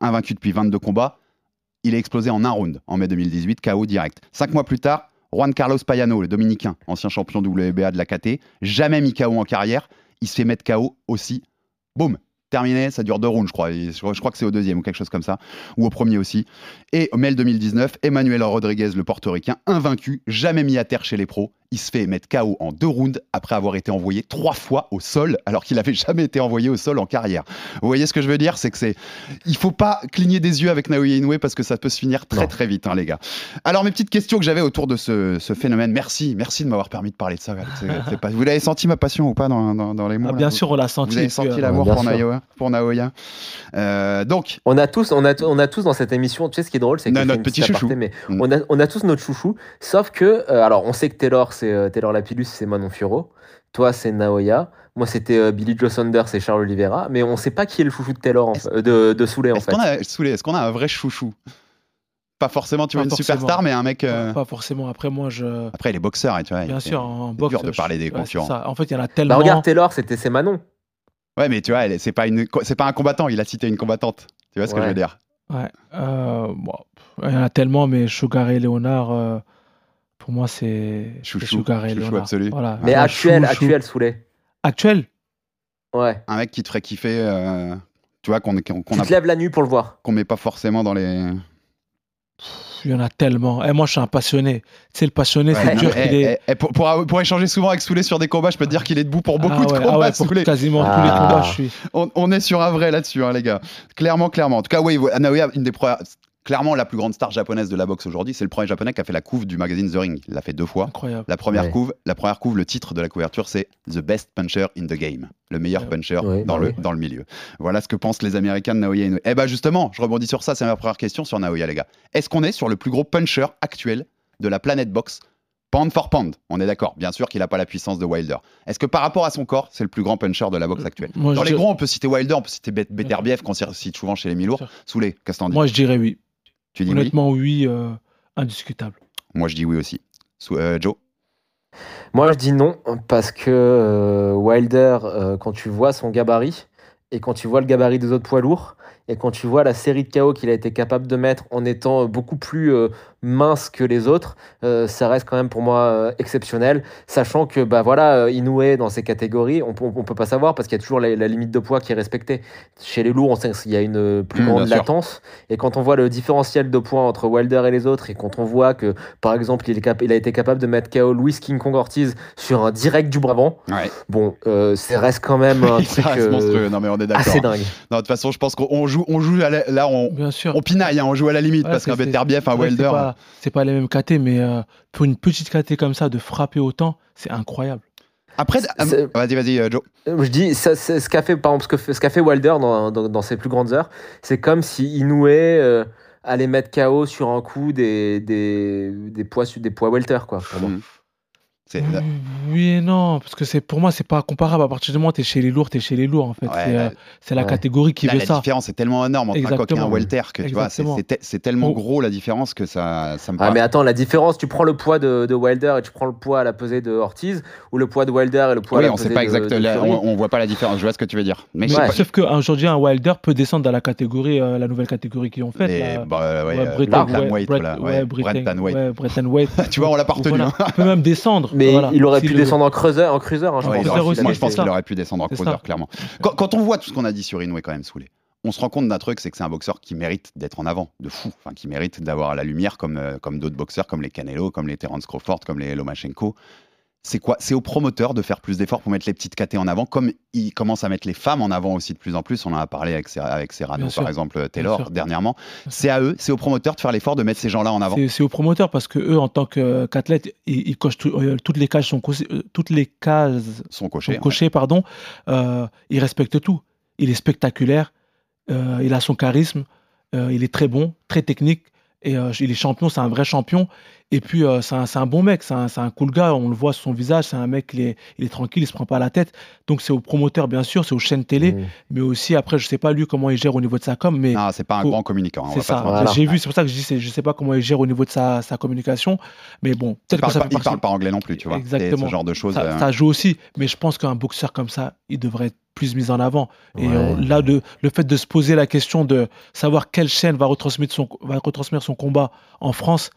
Invaincu depuis 22 combats. Il est explosé en un round en mai 2018, KO direct. Cinq mois plus tard, Juan Carlos Payano, le Dominicain, ancien champion WBA de la KT, jamais mis KO en carrière. Il se fait mettre KO aussi. Boum, terminé, ça dure deux rounds, je crois. Et Je crois je crois que c'est au deuxième ou quelque chose comme ça, ou au premier aussi. Et au mai 2019, Emmanuel Rodriguez, le portoricain, invaincu, jamais mis à terre chez les pros. Il se fait mettre KO en deux rounds après avoir été envoyé trois fois au sol, alors qu'il n'avait jamais été envoyé au sol en carrière. Vous voyez ce que je veux dire? C'est que c'est. Il faut pas cligner des yeux avec Naoya Inoue parce que ça peut se finir très Non. très vite, hein, les gars. Alors, mes petites questions que j'avais autour de ce, ce phénomène. Merci, merci de m'avoir permis de parler de ça. Alex. C'est- c'est pas- Vous l'avez senti ma passion ou pas dans, dans- dans les mots Ah, là? bien Vous- sûr, on l'a senti. Vous avez senti l'amour pour, pour Naoya? Euh, donc, On a tous, on a, on a tous dans cette émission, tu sais ce qui est drôle, c'est que notre petit chouchou. aparté, mais Mm. on, a, on a tous notre chouchou, sauf que, euh, alors on sait que Taylor, c'est euh, Taylor Lapillus, c'est Manon Fioro, toi c'est Naoya, moi c'était euh, Billy Joe Saunders et Charles Oliveira, mais on sait pas qui est le chouchou de Taylor, en Est-ce- fait- de, de Soulet en est-ce fait. qu'on a, Soulé, est-ce qu'on a un vrai chouchou? Pas forcément, tu vois, une forcément. superstar, mais un mec. euh, Pas forcément. Après, moi, je. Après, il est boxeur, et tu vois. Bien sûr, en boxe. dur de je- parler des concurrents. ça. En fait, il y en a Bah tellement. regarde Taylor, c'était c'est Manon. Ouais, mais tu vois, elle- c'est pas, une, c'est pas un combattant, il a cité une combattante. Tu vois ce que je veux dire? Ouais. euh, bon, il y en a tellement, mais Sugar et Léonard, euh, pour moi, c'est Chouchou, Sugar chouchou absolu. Voilà. Mais actuel, actuel Soulet. Actuel Ouais. Un mec qui te ferait kiffer, euh, tu vois, qu'on qu'on te lèves la nuit pour le voir. qu'on met pas forcément dans les. Il y en a tellement. Et moi, je suis un passionné. Tu sais, le passionné, c'est dur. qu'il eh, est... eh, eh, pour, pour- pour échanger souvent avec Soulé sur des combats, je peux te dire qu'il est debout pour beaucoup ah de ouais, combats. ah ouais, pour Soulé. quasiment tous Ah. les combats, je suis. on, on est sur un vrai là-dessus, hein, les gars. Clairement, clairement. En tout cas, oui, Naoya, une des premières. Clairement, la plus grande star japonaise de la boxe aujourd'hui, c'est le premier japonais qui a fait la couve du magazine The Ring. Il l'a fait deux fois. Incroyable. La première Ouais. couve, la première couve, le titre de la couverture, c'est The Best Puncher in the Game, le meilleur Ouais. puncher Ouais, dans, bah le, dans le milieu. Voilà ce que pensent les Américains de Naoya Inoue. Eh ben justement, je rebondis sur ça, c'est ma première question sur Naoya, les gars. Est-ce qu'on est sur le plus gros puncher actuel de la planète boxe? Pound for pound, on est d'accord. Bien sûr qu'il n'a pas la puissance de Wilder. Est-ce que par rapport à son corps, c'est le plus grand puncher de la boxe actuelle? Moi, Dans les dirais- gros, on peut citer Wilder, on peut citer Bet- Beterbiev, qu'on cite souvent chez les mi-lourds. Soulé, qu'est-ce que t'en dis? Moi, je dirais oui. Tu dis oui Honnêtement, oui, euh, indiscutable. Moi, je dis oui aussi. Euh, Joe Moi, je dis non, parce que euh, Wilder, euh, quand tu vois son gabarit, et quand tu vois le gabarit des autres poids lourds, et quand tu vois la série de KO qu'il a été capable de mettre en étant beaucoup plus euh, mince que les autres, euh, ça reste quand même pour moi euh, exceptionnel. Sachant que bah voilà, euh, Inoue dans ces catégories, on, peut- on peut pas savoir parce qu'il y a toujours la, la limite de poids qui est respectée. Chez les lourds, on sait qu'il y a une euh, plus Mmh, grande latence. Et quand on voit le différentiel de poids entre Wilder et les autres, et quand on voit que par exemple il, est cap- il a été capable de mettre KO Luis King Kong Ortiz sur un direct du Brabant, Ouais. bon, euh, ça reste quand même un ça truc reste euh, monstrueux. Non, mais on est d'accord. assez dingue. Non, de toute façon, je pense qu'on joue, on joue à la- là, on, Bien sûr. on pinaille, hein, on joue à la limite Ouais, parce qu'un Beterbiev, un Ouais, Wilder. C'est pas, les mêmes KT, mais euh, pour une petite KT comme ça, de frapper autant, c'est incroyable. Après, ah, vas-y, vas-y, euh, Joe. Euh, Je dis, ça, c'est ce qu'a fait, par exemple, ce que fait, ce qu'a fait Wilder dans, dans, dans ses plus grandes heures, c'est comme si Inoue euh, allait mettre KO sur un coup des, des, des poids, des poids welter, quoi. pour moi. C'est- Oui, et non, parce que c'est pour moi, c'est pas comparable. À partir du moment où t'es chez les lourds, t'es chez les lourds, en fait. Ouais, c'est, euh, la Ouais. catégorie qui Là, veut la ça. différence est tellement énorme entre un coq et un Exactement. welter que tu vois, c'est- Exactement. c'est te- c'est tellement Oh. gros la différence que ça, ça me Ah, paraît. mais attends, la différence, tu prends le poids de, de Wilder et tu prends le poids à la pesée de Ortiz, ou le poids de Wilder et le poids oui, à la on pesée sait pas de- exact, de là, Fury. on, on voit pas la différence. Je vois ce que tu veux dire. Mais Ouais. Sauf qu'aujourd'hui, un Wilder peut descendre dans la catégorie, euh, la nouvelle catégorie qu'ils ont faite. les- bah, ouais, euh, Bretton- Brettonweight. Tu vois, on l'a Voilà. hein. Il peut même descendre. Mais Voilà. il aurait Si pu le- descendre en creuseur, en cruiser, hein, je Ouais, pense. il aurait pu- aussi, moi, je pense qu'il aurait pu descendre en cruiser, ça. clairement. Quand, quand on voit tout ce qu'on a dit sur Inoue, quand même, saoulé, on se rend compte d'un truc, c'est que c'est un boxeur qui mérite d'être en avant, de fou, enfin, qui mérite d'avoir la lumière comme, euh, comme d'autres boxeurs, comme les Canelo, comme les Terence Crawford, comme les Lomachenko. C'est quoi? C'est aux promoteurs de faire plus d'efforts pour mettre les petites KT en avant, comme ils commencent à mettre les femmes en avant aussi de plus en plus. On en a parlé avec, avec Serrano, par exemple, Taylor, sûr. dernièrement. C'est à eux, c'est aux promoteurs de faire l'effort de mettre ces gens-là en avant. C'est, aux promoteurs parce que eux, en tant que- qu'athlètes, ils, ils cochent tout- euh, toutes les cases sont cochées- euh, toutes les cases Sont cochés. sont cochées, pardon. Euh, ils respectent tout. Il est spectaculaire. Euh, il a son charisme. euh, il est très bon, très technique. Et euh, il est champion, c'est un vrai champion. Et puis, euh, c'est un, bon mec, c'est un, cool gars. On le voit sur son visage. C'est un mec, il est, il est tranquille, il se prend pas la tête. Donc, c'est au promoteur, bien sûr, c'est aux chaînes télé. Mm. Mais aussi, après, je sais pas lui comment il gère au niveau de sa com. Mais Non, c'est pas un Faut- grand communicant. hein, c'est ça. Voilà. J'ai vu, c'est pour ça que je dis, je sais pas comment il gère au niveau de sa, sa communication. Mais bon, Il peut-être que parle, ça pas, fait il partie- parle pas anglais non plus, tu vois. Exactement. Ce genre de choses. ça, euh, ça joue aussi, mais je pense qu'un boxeur comme ça, il devrait être plus mis en avant. Et Ouais. euh, là, de, le fait de se poser la question de savoir quelle chaîne va retransmettre son, va retransmettre son combat en France,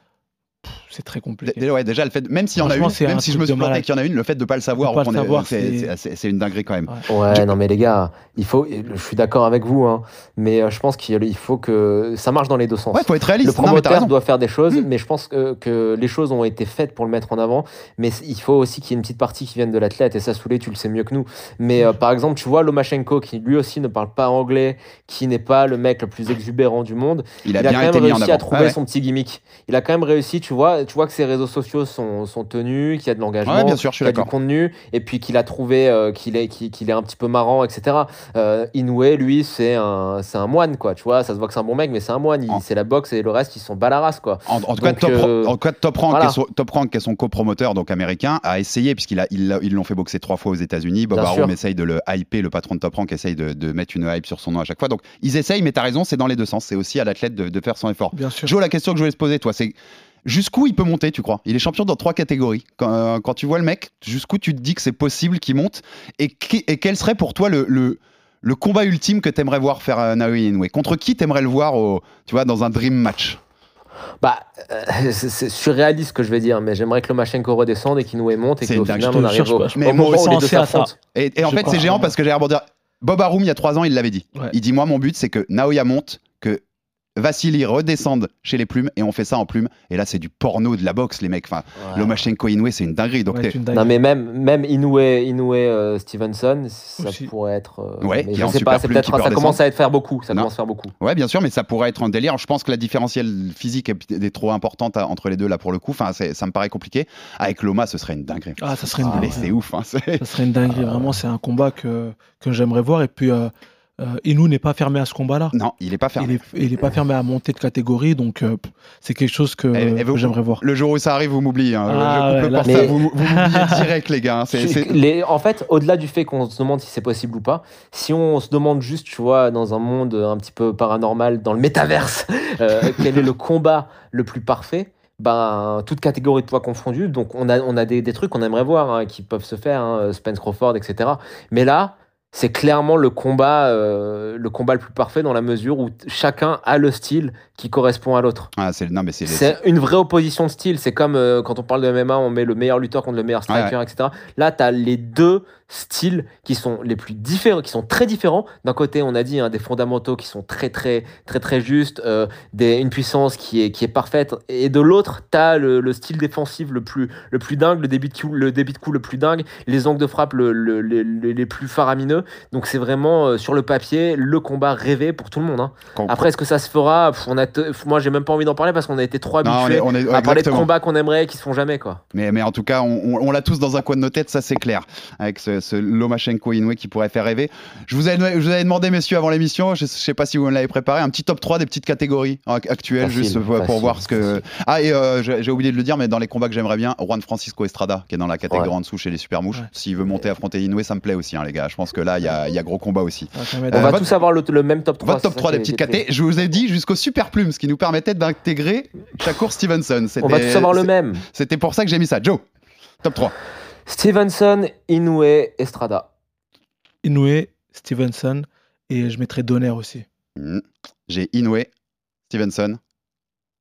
pff, c'est très compliqué. Ouais, déjà, le fait, même s'il y en a une, même si je me suis planté qu'il y en a une, le fait de pas le savoir, De pas le qu'on est- savoir, c'est- c'est- c'est c'est une dinguerie quand même. Ouais. Ouais, non mais les gars, il faut, je suis d'accord avec vous, hein, mais euh, je pense qu'il il faut que ça marche dans les deux sens. Ouais, faut être le réaliste. Non, t'as promoteur raison. doit faire des choses, Mm. mais je pense que, que les choses ont été faites pour le mettre en avant. Mais il faut aussi qu'il y ait une petite partie qui vienne de l'athlète. Et ça, Soulé, tu le sais mieux que nous. Mais euh, par exemple, tu vois Lomachenko, qui lui aussi ne parle pas anglais, qui n'est pas le mec le plus exubérant du monde. Il a il a bien quand été même réussi à trouver ouais. son petit gimmick. Il a quand même réussi, tu vois, tu vois que ses réseaux sociaux sont, sont tenus, qu'il y a de l'engagement, Ouais, bien sûr, je suis qu'il y a du contenu, et puis qu'il a trouvé euh, qu'il est, qu'il, qu'il est un petit peu marrant, etc. Euh, Inoue, lui, c'est un, c'est un moine, quoi. Tu vois, ça se voit que c'est un bon mec, mais c'est un moine. Il- En- C'est la boxe et le reste, ils sont bas la race, quoi. En, en tout cas, Donc, Top, euh, en tout cas, Top Rank, voilà. qui est son, Top Rank, qui est son copromoteur donc américain, a essayé, puisqu'ils a- ils l'ont fait boxer trois fois aux États-Unis. Bob Arum essaye de le hyper, le patron de Top Rank essaye de, de mettre une hype sur son nom à chaque fois. Donc, ils essayent, mais t'as raison, c'est dans les deux sens. C'est aussi à l'athlète de, de faire son effort. Bien sûr. Joe, la question que je voulais te poser, toi, c'est jusqu'où il peut monter, tu crois? Il est champion dans trois catégories. Quand, euh, quand tu vois le mec, jusqu'où tu te dis que c'est possible qu'il monte? Et, qui- et quel serait pour toi le, le, le combat ultime que t'aimerais voir faire euh, Naoya Inoue? Contre qui t'aimerais le voir au, tu vois, dans un dream match? Bah, euh, c'est, surréaliste ce que je vais dire, mais j'aimerais que Lomachenko redescende et qu'Inoue monte et qu'au final, on arrive au, mais au moment où les deux s'affrontent. Et, et en Je fait, c'est géant parce que j'ai rebondir. Bob Arum, il y a trois ans, il l'avait dit. Ouais. Il dit Moi, mon but, c'est que Naoya monte, que Vassili redescende chez les plumes, et on fait ça en plumes. Et là, c'est du porno de la boxe, les mecs. Enfin, Ouais. Lomachenko Inoue, c'est une dinguerie. Donc, Ouais, une. Non mais même même Inoue Inoue euh, Stevenson ça Aussi. pourrait être euh, Ouais, mais je sais pas plume, peut ça commence à être faire beaucoup ça Non. commence à faire beaucoup ouais, bien sûr, mais ça pourrait être un délire. Je pense que la différentielle physique est, trop importante à- entre les deux, là, pour le coup. Enfin, ça me paraît compliqué. Avec Loma, ce serait une dinguerie. Ah, ça serait une Ah, dinguerie. c'est ouf. hein, c'est- Ça serait une dinguerie. Vraiment, c'est un combat que, que j'aimerais voir. Et puis, euh, euh, Inu n'est pas fermé à ce combat-là. Non, il est pas fermé. Il est, il est pas fermé à monter de catégorie, donc euh, c'est quelque chose que, vous- que j'aimerais voir. Le jour où ça arrive, vous m'oubliez. hein. Ah ouais, là, c'est- vous, vous m'oubliez direct, les gars. hein. Les- en fait, au-delà du fait qu'on se demande si c'est possible ou pas, si on se demande juste, tu vois, dans un monde un petit peu paranormal, dans le métaverse, euh, quel est le combat le plus parfait ben, toute catégorie de poids confondue. Donc, on a, on a des, des trucs qu'on aimerait voir hein, qui peuvent se faire, hein, Spence Crawford, etc. Mais là, c'est clairement le combat, euh, le combat le plus parfait dans la mesure où chacun a le style qui correspond à l'autre. Ah, c'est- non, mais c'est C'est une vraie opposition de style. C'est comme euh, quand on parle de MMA, on met le meilleur lutteur contre le meilleur striker, etc. Là, tu as les deux styles qui sont les plus différents, qui sont très différents. D'un côté, on a dit hein, des fondamentaux qui sont très, très, très, très justes, euh, des, une puissance qui est, qui est parfaite. Et de l'autre, tu as le, le style défensif le plus, le plus dingue, le débit, de coup, le débit de coup le plus dingue, les angles de frappe le, le- le- le- les plus faramineux. Donc, c'est vraiment euh, sur le papier le combat rêvé pour tout le monde. hein. Après, est-ce que ça se fera? Pff, on a te- Moi, j'ai même pas envie d'en parler parce qu'on a été trop Non, on habitués est- on est- à parler de combats qu'on aimerait qui se font jamais, quoi. Mais, mais en tout cas, on, on- on l'a tous dans un coin de nos têtes, ça c'est clair. Avec ce, ce Lomachenko Inoue qui pourrait faire rêver. Je vous avais, je vous avais demandé, messieurs, avant l'émission, je, je sais pas si vous l'avez préparé, un petit top 3 des petites catégories ac- actuelles, Facile, juste pour, voir ce que. Ah, et euh, j'ai oublié de le dire, mais dans les combats que j'aimerais bien, Juan Francisco Estrada, qui est dans la catégorie Ouais. en dessous chez les Super Mouches. Ouais. S'il veut monter affronter Inoue, ça me plaît aussi, hein, les gars. Je pense que là, il y a, il y a gros combat aussi. On va votre- tous avoir le, le même top 3. Votre top c'est ça 3 des petites KT, je vous ai dit jusqu'au Super Plume, ce qui nous permettait d'intégrer Shakur Stevenson. On va tous avoir le même. C'était pour ça que j'ai mis ça. Joe, top 3. Stevenson, Inoue, Estrada. Inoue, Stevenson, et je mettrais Donner aussi. Hmm. J'ai Inoue, Stevenson,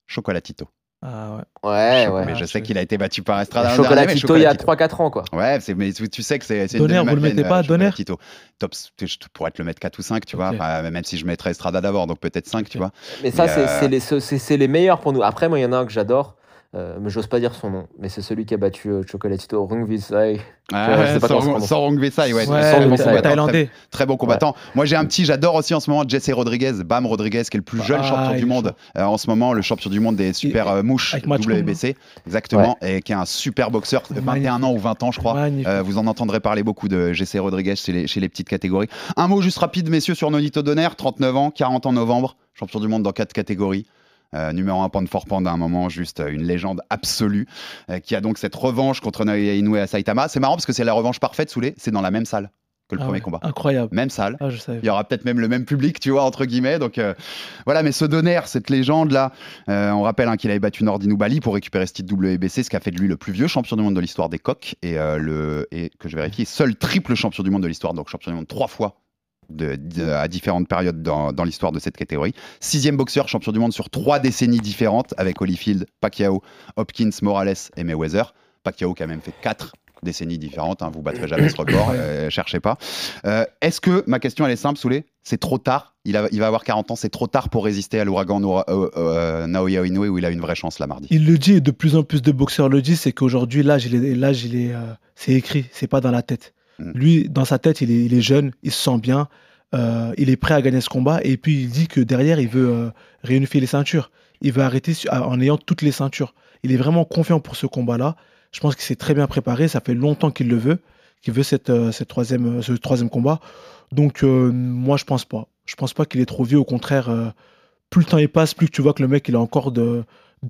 Chocolatito. Ah ouais. Ouais, ouais. Mais je sais qu'il a été battu par Estrada. dernier, Chocolatito il y a Chocolatito. 3-4 ans, quoi. Ouais, mais tu, sais que c'est. Donner, vous le mettez pas, Donner? Chocolatito. Top, je pourrais te le mettre 4 ou 5, tu vois. Enfin, même si je mettrais Estrada d'abord, donc peut-être 5, tu vois. Mais ça, Mais, euh, c'est les, c'est- c'est les meilleurs pour nous. Après, moi, il y en a un que j'adore. Euh, mais j'ose pas dire son nom, mais c'est celui qui a battu euh, Chocolatito Rungvisai. Ah, je sais pas comment ça se Sor- prononce. Sorong Vesai, ouais. Ouais, Très bon le combattant, Thaïlandais. Très, très bon combattant. Moi, j'ai un petit, j'adore aussi en ce moment Jesse Rodriguez, Bam Rodriguez, qui est le plus jeune Ah, champion du monde euh, en ce moment, le champion du monde des super euh, mouches WBC, exactement, et qui est un super boxeur, 21 ans ou 20 ans, je crois. Euh, vous en entendrez parler beaucoup de Jesse Rodriguez chez les, chez les petites catégories. Un mot juste rapide, messieurs, sur Nonito Donner, 39 ans, 40 en novembre, champion du monde dans quatre catégories. Euh, numéro 1 pound for pound à un moment, juste euh, une légende absolue, euh, qui a donc cette revanche contre Naoya Inoue à Saitama. C'est marrant parce que c'est la revanche parfaite, Soulé, c'est dans la même salle que le Ah premier ouais, combat. Incroyable. Même salle. Ah, je savais. Il y aura peut-être même le même public, tu vois, entre guillemets. Donc euh, voilà, mais ce Donner, cette légende-là, euh, on rappelle hein, qu'il avait battu Nordin Bali pour récupérer ce titre WBC, ce qui a fait de lui le plus vieux champion du monde de l'histoire des coqs et, euh, le, et que je vérifie, seul triple champion du monde de l'histoire, donc champion du monde trois fois. De- de- à différentes périodes dans, dans l'histoire de cette catégorie. Sixième boxeur, champion du monde sur trois décennies différentes avec Holyfield, Pacquiao, Hopkins, Morales et Mayweather. Pacquiao qui a même fait quatre décennies différentes, hein, vous battrez jamais ce record, euh, cherchez pas. Euh, Est-ce que, ma question elle est simple, Soulé, c'est trop tard, il, a- il va avoir 40 ans, c'est trop tard pour résister à l'ouragan euh, euh, Naoya Inoue où il a une vraie chance là mardi? Il le dit, et de plus en plus de boxeurs le disent, c'est qu'aujourd'hui, l'âge, il est, l'âge, il est, euh, c'est écrit, c'est pas dans la tête. Mm. Lui, dans sa tête, il est, jeune, il se sent bien, euh, il est prêt à gagner ce combat, et puis il dit que derrière, il veut euh, réunifier les ceintures. Il veut arrêter su- en ayant toutes les ceintures. Il est vraiment confiant pour ce combat-là. Je pense qu'il s'est très bien préparé. Ça fait longtemps qu'il le veut, qu'il veut cette, euh, troisième, ce troisième combat. Donc, moi, je pense pas. Je pense pas qu'il est trop vieux. Au contraire, plus le temps il passe, plus tu vois que le mec, il est encore de,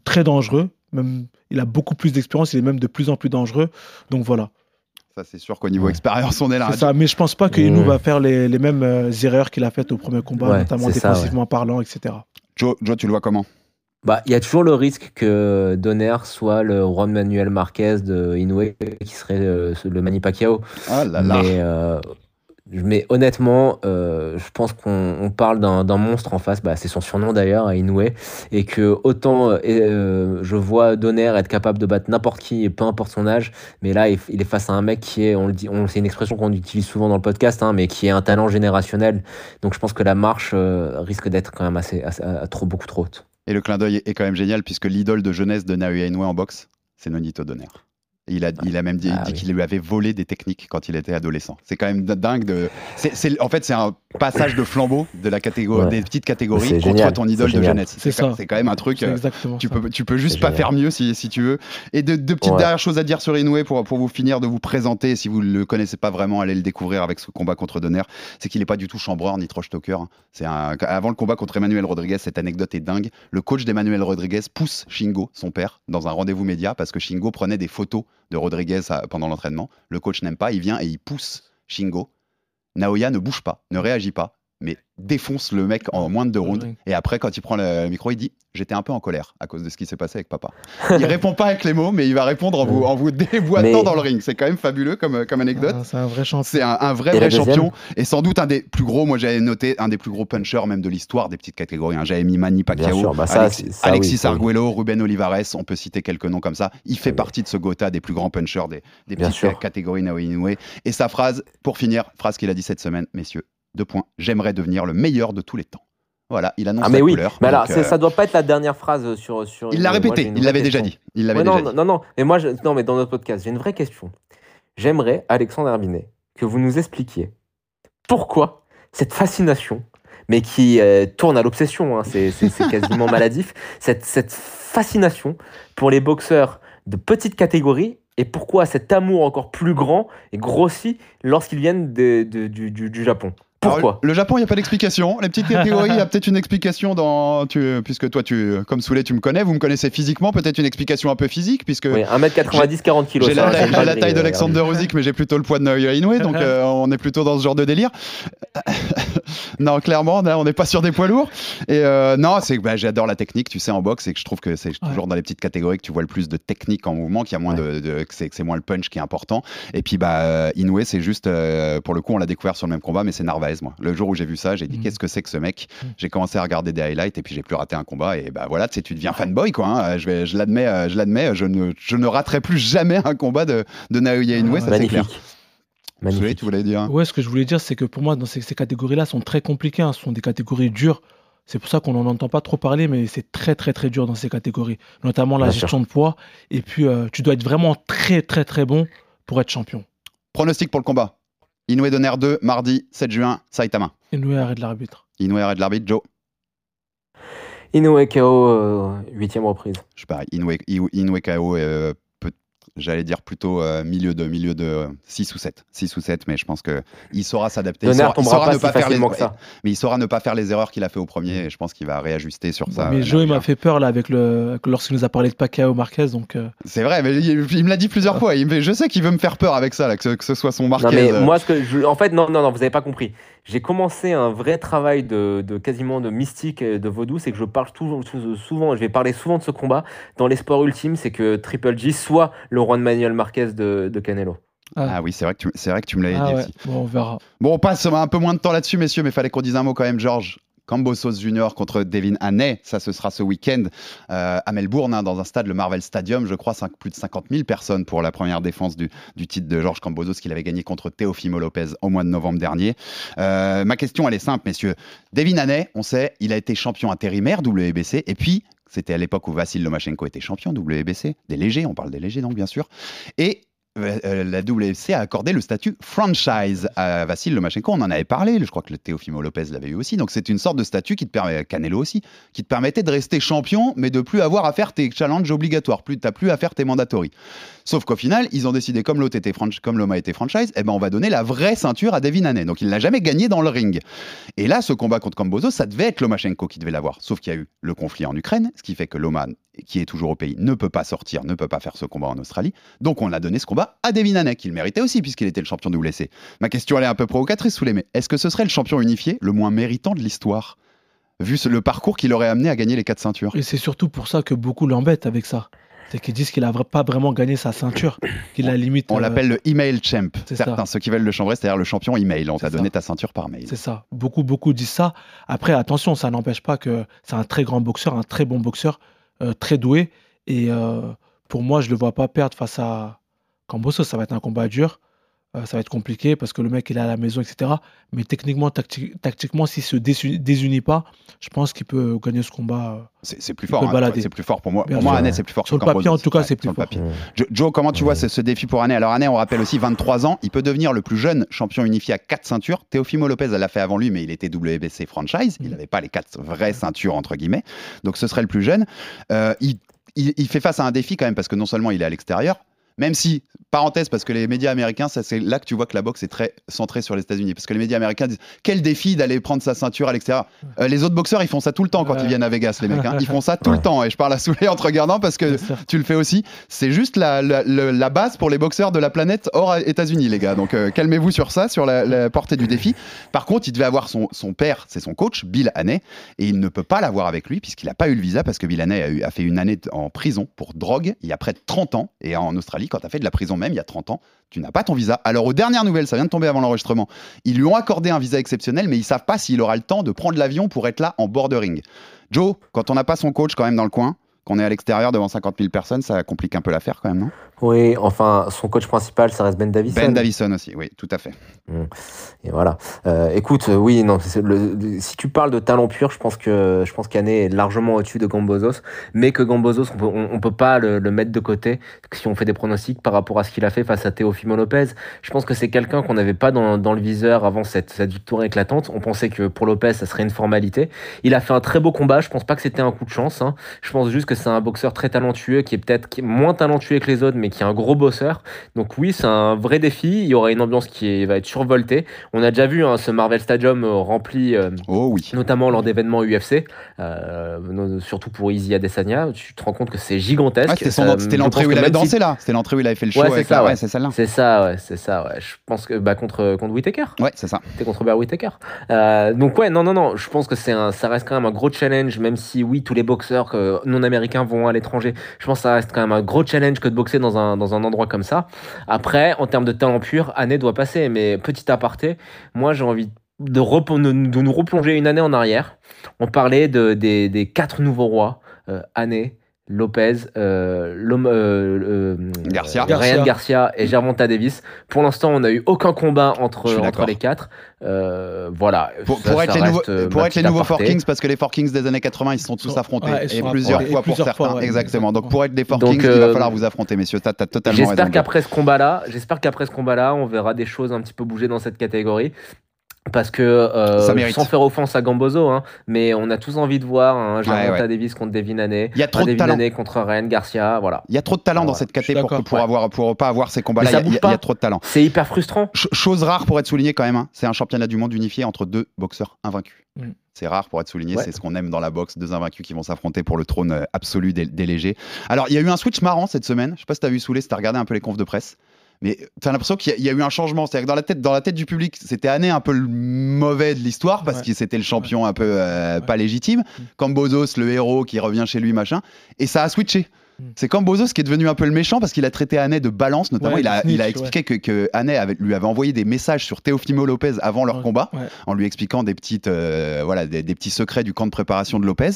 très dangereux. Même, il a beaucoup plus d'expérience. Il est même de plus en plus dangereux. Donc voilà. Ça c'est sûr qu'au niveau expérience on est là. C'est ça. Mais je pense pas nous Mmh. va faire les, les mêmes euh, erreurs qu'il a faites au premier combat, Ouais, notamment défensivement parlant, etc. Joe, Joe, tu le vois comment? Bah, il y a toujours le risque que Donner soit le Juan Manuel Marquez de Inoue, qui serait euh, le Manny Pacquiao. Ah là là Mais, euh, mais honnêtement, euh, je pense qu'on on parle d'un monstre en face. Bah, c'est son surnom d'ailleurs, Inoue. Et que autant euh, euh, je vois Donner être capable de battre n'importe qui et peu importe son âge, mais là, il, est face à un mec qui est, on le dit, c'est une expression qu'on utilise souvent dans le podcast, hein, mais qui est un talent générationnel. Donc je pense que la marche risque d'être quand même assez, trop, beaucoup trop haute. Et le clin d'œil est quand même génial puisque l'idole de jeunesse de Naoya Inoue en boxe, c'est Nonito Donner. Il a, il a même dit, Ah dit oui. qu'il lui avait volé des techniques quand il était adolescent. C'est quand même dingue de. c'est- c'est- en fait, c'est un passage de flambeau de la catégorie, Ouais. des petites catégories contre génial, ton idole de jeunesse. C'est quand- ça. C'est quand même un truc. Euh, exactement Tu ça. peux, tu peux juste pas génial. faire mieux si, si tu veux. Et de, deux petites Ouais. dernières choses à dire sur Inoue pour, pour vous finir de vous présenter. Si vous ne le connaissez pas vraiment, allez le découvrir avec ce combat contre Donner. C'est qu'il n'est pas du tout chambreur ni trash talker. C'est un, avant le combat contre Emmanuel Rodriguez, cette anecdote est dingue. Le coach d'Emmanuel Rodriguez pousse Shingo, son père, dans un rendez-vous média parce que Shingo prenait des photos de Rodriguez pendant l'entraînement. Le coach n'aime pas, il vient et il pousse Shingo. Naoya ne bouge pas, ne réagit pas, mais défonce le mec en moins de deux rounds. Et après, quand il prend le micro, il dit J'étais un peu en colère à cause de ce qui s'est passé avec papa. Il répond pas avec les mots, mais il va répondre en vous, en vous déboîtant Mais- dans le ring. C'est quand même fabuleux comme, comme anecdote. Ah, c'est un vrai champion. C'est un, un vrai, Et vrai champion. Et sans doute un des plus gros, moi j'avais noté, un des plus gros punchers même de l'histoire des petites catégories. hein. J'avais mis Manny Pacquiao, sûr, bah ça, Alexis, c'est- ça, Alexis oui, ça, oui. Arguello, Ruben Olivares, on peut citer quelques noms comme ça. Il fait Oui. partie de ce Gotha des plus grands punchers des, petites sûr. catégories Naoya Inoue. Et sa phrase, pour finir, phrase qu'il a dit cette semaine, messieurs, deux points, j'aimerais devenir le meilleur de tous les temps. Voilà, il annonce Ah mais la oui, couleur. mais alors euh, ça doit pas être la dernière phrase sur. sur il l'a répété, il l'avait déjà dit. Il l'avait Ouais, déjà non, dit. non, non, mais moi, je- non, mais dans notre podcast, j'ai une vraie question. J'aimerais, Alexandre Herbinet, que vous nous expliquiez pourquoi cette fascination, mais qui euh, tourne à l'obsession, hein, c'est quasiment maladif, cette, cette fascination pour les boxeurs de petite catégorie et pourquoi cet amour encore plus grand et grossi lorsqu'ils viennent de- de- du, du- du Japon. Alors, Le Japon, il n'y a pas d'explication. Les petites catégories, il y a peut-être une explication dans. Tu, puisque toi, tu, comme Soulet, tu me connais, vous me connaissez physiquement, peut-être une explication un peu physique, puisque. Oui, 1m90, 40 kg. J'ai la, taille- la taille d'Alexander Usyk, mais j'ai plutôt le poids de Naoya Inoue, donc euh, on est plutôt dans ce genre de délire. non, clairement, là, on n'est pas sur des poids lourds. Et euh, non, c'est que bah, j'adore la technique, tu sais, en boxe, et que je trouve que c'est toujours dans les petites catégories que tu vois le plus de technique en mouvement, qu'il y a moins de, de- que c'est que c'est moins le punch qui est important. Et puis bah euh, Inoue, c'est juste, euh, pour le coup, on l'a découvert sur le même combat, mais c'est Narvaez, moi. Le jour où j'ai vu ça, j'ai dit Mhm. qu'est-ce que c'est que ce mec Mhm. J'ai commencé à regarder des highlights et puis j'ai plus raté un combat. Et bah voilà, tu sais, tu deviens fanboy, quoi. hein. Euh, Je, vais, je l'admets, euh, je l'admets, je ne, je ne raterai plus jamais un combat de, de Naoya Inoue, Ah, ça c'est clair. Magnifique. Tu voulais dire? Ouais, ce que je voulais dire, c'est que pour moi, dans ces, ces catégories-là, sont très compliquées. hein. Ce sont des catégories dures. C'est pour ça qu'on n'en entend pas trop parler, mais c'est très très très dur dans ces catégories, notamment la Bien sûr. gestion de poids. Et puis, euh, tu dois être vraiment très très très bon pour être champion. Pronostic pour le combat. Inoue Donner 2, mardi 7 juin, Saitama. Inoue arrête l'arbitre. Inoue arrête l'arbitre, Joe. Inoue KO, euh, huitième reprise. Je sais pas, Inoue, Inoue- KO, euh, j'allais dire plutôt euh, milieu de milieu de 6 ou 7. 6 ou 7, mais je pense que il saura s'adapter. Il saura, il tombera saura pas ne si pas faire les ça. mais il saura ne pas faire les erreurs qu'il a fait au premier et je pense qu'il va réajuster sur ça. mais euh, Joe, il m'a fait peur là avec le lorsqu'il nous a parlé de Pacquiao Marquez. Donc, euh, C'est vrai, mais il, il me l'a dit plusieurs fois. Il me- je sais qu'il veut me faire peur avec ça, là, que, ce, que ce soit son Marquez. Non, mais euh. moi, ce que je, en fait, non, non, non, vous avez pas compris. J'ai commencé un vrai travail de, de quasiment de mystique et de vaudou, c'est que je parle toujours, tout- souvent, je vais parler souvent de ce combat dans l'espoir ultime, c'est que Triple G soit le Juan Manuel Marquez de, de Canelo. Ah oui, c'est vrai que tu, c'est vrai que tu me l'avais ah dit ouais, aussi. bon, on verra. Bon, on passe un peu moins de temps là-dessus, messieurs, mais fallait qu'on dise un mot quand même, Georges. Cambosos Junior contre Devin Haney, ça ce sera ce week-end euh, à Melbourne, hein, dans un stade, le Marvel Stadium, je crois, plus de 50 000 personnes pour la première défense du, titre de Georges Cambosos qu'il avait gagné contre Teofimo Lopez au mois de novembre dernier. Euh, ma question, elle est simple, messieurs. Devin Haney, on sait, il a été champion intérimaire WBC, et puis c'était à l'époque où Vassil Lomachenko était champion WBC, des légers, on parle des légers donc bien sûr, et la WFC a accordé le statut franchise à Vassil Lomachenko. On en avait parlé, je crois que le Teofimo Lopez l'avait eu aussi. Donc c'est une sorte de statut qui te permet, Canelo aussi, qui te permettait de rester champion, mais de plus avoir à faire tes challenges obligatoires. Plus t'as plus à faire tes mandatories. Sauf qu'au final, ils ont décidé comme l'autre était été franchise, eh ben on va donner la vraie ceinture à Devin Haney. Donc il l'a jamais gagné dans le ring. Et là, ce combat contre Kambozo, ça devait être Lomachenko qui devait l'avoir. Sauf qu'il y a eu le conflit en Ukraine, ce qui fait que Loma, qui est toujours au pays, ne peut pas sortir, ne peut pas faire ce combat en Australie. Donc on a donné ce combat à Devin Haney, qu'il méritait aussi, puisqu'il était le champion WC. Ma question, elle est un peu provocatrice, sous les mais est-ce que ce serait le champion unifié le moins méritant de l'histoire Vu ce- le parcours qu'il aurait amené à gagner les quatre ceintures? Et c'est surtout pour ça que beaucoup l'embêtent avec ça. C'est qu'ils disent qu'il n'a pas vraiment gagné sa ceinture, qu'il a limite. On euh, l'appelle le email champ. c'est ça. Certains, ceux qui veulent le chambrer, c'est-à-dire le champion email. On t'a donné ta ceinture par mail. C'est ça. Beaucoup, beaucoup disent ça. Après, attention, ça n'empêche pas que c'est un très grand boxeur, un très bon boxeur, euh, très doué. Et euh, pour moi, je ne le vois pas perdre face à Camboso. Ça va être un combat dur. Euh, ça va être compliqué parce que le mec, il est à la maison, etc. Mais techniquement, tacti- tactiquement, s'il se désu- désunit pas, je pense qu'il peut gagner ce combat. euh, C'est plus fort. hein. C'est plus fort pour moi. Bien pour moi. Annette, c'est plus fort Sur que le papier, en tout cas, Ouais, c'est plus sur le fort. Joe, comment tu vois ce, ce défi pour Année Alors Année, on rappelle aussi 23 ans, il peut devenir le plus jeune champion unifié à 4 ceintures. Teofimo Lopez elle l'a fait avant lui, mais il était WBC franchise. Il Mm. n'avait pas les 4 vraies ceintures entre guillemets. Donc ce serait le plus jeune. Euh, il, il- il fait face à un défi quand même parce que non seulement il est à l'extérieur. Même si, parenthèse, parce que les médias américains, ça, c'est là que tu vois que la boxe est très centrée sur les États-Unis. Parce que les médias américains disent quel défi d'aller prendre sa ceinture à l'extérieur. Euh, les autres boxeurs, ils font ça tout le temps quand Ouais. ils viennent à Vegas, les mecs. hein. Ils font ça tout le temps. Et je parle à Souley en te regardant parce que tu le fais aussi. C'est juste la, la- la- la base pour les boxeurs de la planète hors États-Unis, les gars. Donc euh, calmez-vous sur ça, sur la, la portée du défi. Par contre, il devait avoir son, son père, c'est son coach, Bill Haney, et il ne peut pas l'avoir avec lui puisqu'il n'a pas eu le visa parce que Bill Haney a, eu- a fait une année en prison pour drogue il y a près de 30 ans. Et en Australie, quand tu as fait de la prison même il y a 30 ans, tu n'as pas ton visa. Alors aux dernières nouvelles, ça vient de tomber avant l'enregistrement, ils lui ont accordé un visa exceptionnel, mais ils savent pas s'il aura le temps de prendre l'avion pour être là en bordering. Joe, quand on n'a pas son coach quand même dans le coin, qu'on est à l'extérieur devant 50 000 personnes, ça complique un peu l'affaire quand même, non? Oui, enfin, son coach principal, ça reste Ben Davison. Ben Davison aussi, oui, tout à fait. Et voilà. Euh, écoute, euh, oui, non, le- si tu parles de talent pur, je pense que je pense qu'Ané est largement au-dessus de Gambozos, mais que Gambozos, on peut, on, on peut pas le, le mettre de côté si on fait des pronostics par rapport à ce qu'il a fait face à Teofimo Lopez. Je pense que c'est quelqu'un qu'on n'avait pas dans, dans le viseur avant cette, cette victoire éclatante. On pensait que pour Lopez, ça serait une formalité. Il a fait un très beau combat. Je pense pas que c'était un coup de chance. hein. Je pense juste que c'est un boxeur très talentueux, qui est peut-être moins talentueux que les autres, mais qui est un gros bosseur. Donc oui, c'est un vrai défi. Il y aura une ambiance qui va être survoltée. On a déjà vu hein, ce Marvel Stadium euh, rempli, euh, Oh oui. notamment lors d'événements UFC, euh, surtout pour Izzy Adesanya. Tu te rends compte que c'est gigantesque. Ah, c'était l'entrée où il avait si- dansé là. C'était l'entrée où il avait fait le show Ouais, c'est ça, ouais. c'est celle-là. C'est ça, ouais, c'est ça. Ouais. Je pense que bah, contre contre Whitaker. Ouais, c'est ça. C'était contre Bear Whitaker. Euh, donc ouais, non, non, non. Je pense que c'est ça reste quand même un gros challenge, même si oui, tous les boxeurs non américains vont à l'étranger. Je pense que ça reste quand même un gros challenge que de boxer dans un dans un endroit comme ça. Après, en termes de talent pur, année doit passer. Mais petit aparté, moi j'ai envie de, nous replonger une année en arrière. On parlait de, des, des quatre nouveaux rois, euh, année. Lopez, euh, euh, euh, Garcia. euh, Ryan Garcia et Gervonta Davis. Pour l'instant, on n'a eu aucun combat entre, entre les quatre. Euh, voilà. Pour, Ça, pour ça être les reste, nouveaux, euh, pour être les nouveaux. Four Kings, parce que les Four Kings des années 80, ils se sont tous affrontés. ouais, et sont plusieurs fois Et pour plusieurs certains. fois, ouais, exactement. Donc pour être les Four Donc, Kings, il va euh, falloir vous affronter, messieurs. T'as t'as totalement raison. J'espère qu'après ce combat-là, j'espère qu'après ce combat-là, on verra des choses un petit peu bouger dans cette catégorie. Parce que, euh, sans faire offense à Gambozo, hein, mais on a tous envie de voir un Gervonta ouais. Davis contre Devin Haney, Il y a trop de Devin talent. Contre Ryan Garcia, voilà. Il y a trop de talent dans cette je suis caté pour, pour, Ouais. avoir, pour pas avoir ces combats-là. Il y a- il y, trop de talent. C'est hyper frustrant. Ch- chose rare pour être souligné quand même, hein, c'est un championnat du monde unifié entre deux boxeurs invaincus. Mm. C'est rare pour être souligné, Ouais. c'est ce qu'on aime dans la boxe, deux invaincus qui vont s'affronter pour le trône euh, absolu des, des légers. Alors, il y a eu un switch marrant cette semaine, je sais pas si t'as vu Soulé, si t'as regardé un peu les confs de presse, mais t'as l'impression qu'il y, a- il y a eu un changement, c'est-à-dire que dans la tête, dans la tête du public, c'était Année un peu le mauvais de l'histoire parce Ouais. que c'était le champion un peu euh, Ouais. pas légitime, Mm. Cambozos, le héros qui revient chez lui, machin, et ça a switché. Mm. C'est Cambozos qui est devenu un peu le méchant parce qu'il a traité Annay de balance, notamment Ouais, il, a, de snitch, il a ouais. expliqué que, que avait- lui avait envoyé des messages sur Teofimo Lopez avant leur Ouais, combat, en lui expliquant des, petites, euh, voilà, des, des petits secrets du camp de préparation de Lopez.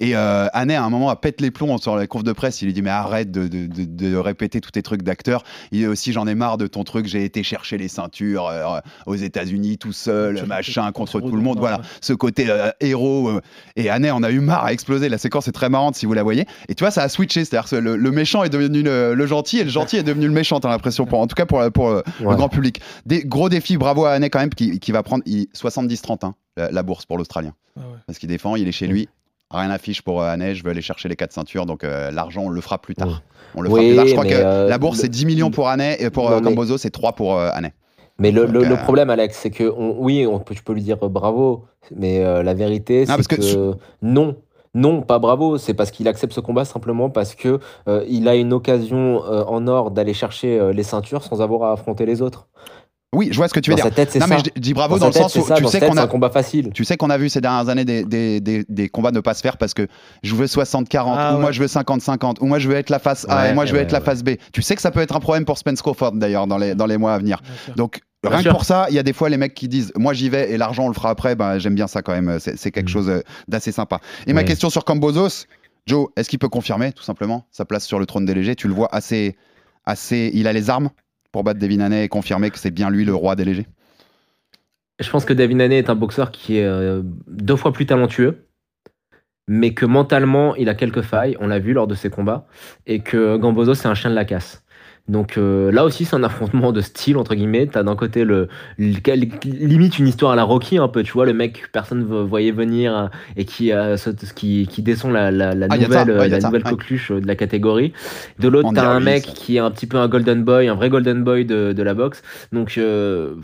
Et euh, Annay, à un moment, a pète les plombs sur la conf de presse. Il lui dit Mais arrête de, de- de- de répéter tous tes trucs d'acteur. Il dit aussi J'en ai marre de ton truc. J'ai été chercher les ceintures euh, aux États-Unis tout seul, machin, contre tout le monde. Voilà, ce côté euh, héros. et Annay en a eu marre à exploser. La séquence est très marrante si vous la voyez. Et tu vois, ça a switché. C'est-à-dire que le, le méchant est devenu le, le gentil et le gentil est devenu le méchant, t'as l'impression, pour, en tout cas pour, pour euh, le Ouais. grand public. Des gros défis, bravo à Annay quand même, qui, qui va prendre il- 70-30 hein, la, la bourse pour l'Australien. Ah ouais. Parce qu'il défend, il est chez lui. Rien affiche pour euh, Annay, je veux aller chercher les quatre ceintures, donc euh, l'argent, on le fera plus tard. Ouais. On le fera Oui, plus tard. Je crois que euh, la bourse, c'est 10 millions pour Annay, et pour Non, euh, mais- Cambozo, c'est 3 pour euh, Annay. Mais le, le- Donc, le euh, problème, Alex, c'est que on- oui, on peut, tu peux lui dire euh, bravo, mais euh, la vérité, c'est que non. Non, pas bravo, c'est parce qu'il accepte ce combat simplement parce que euh, il a une occasion euh, en or d'aller chercher euh, les ceintures sans avoir à affronter les autres. Oui, je vois ce que tu veux Dans dire. sa tête, c'est Non, ça. mais je dis- bravo Dans le tête, sens où ça. tu Dans sais qu'on c'est un a. combat facile. Tu sais qu'on a vu ces dernières années des, des, des, des combats ne pas se faire parce que je veux 60-40, Ah ou moi je veux 50-50, ou moi je veux être la face A et moi je veux ouais, être la face B. Tu sais que ça peut être un problème pour Spence Crawford d'ailleurs dans les, dans les mois à venir. Donc rien que pour ça, il y a des fois les mecs qui disent moi j'y vais et l'argent on le fera après. Ben, J'aime bien ça quand même, c'est quelque Mm. chose euh, d'assez sympa. Et ma question sur Cambozos, Joe, est-ce qu'il peut confirmer tout simplement sa place sur le trône des légers? Tu le vois assez, assez. Il a les armes pour battre Devin Haney et confirmer que c'est bien lui le roi des légers? Je pense que David Haney est un boxeur qui est euh, deux fois plus talentueux, mais que mentalement, il a quelques failles. On l'a vu lors de ses combats. Et que Gambozo, c'est un chien de la casse. Donc euh, là aussi, c'est un affrontement de style, entre guillemets. T'as d'un côté le, limite une histoire à la Rocky, un peu, tu vois, le mec que personne ne voyait venir euh, et qui, euh, qui, qui descend la, la, la Ah, nouvelle, ouais, la ça, nouvelle coqueluche euh, de la catégorie. De l'autre, t'as un mec ça. qui est un petit peu un golden boy, un vrai golden boy de, de la boxe. Donc, euh,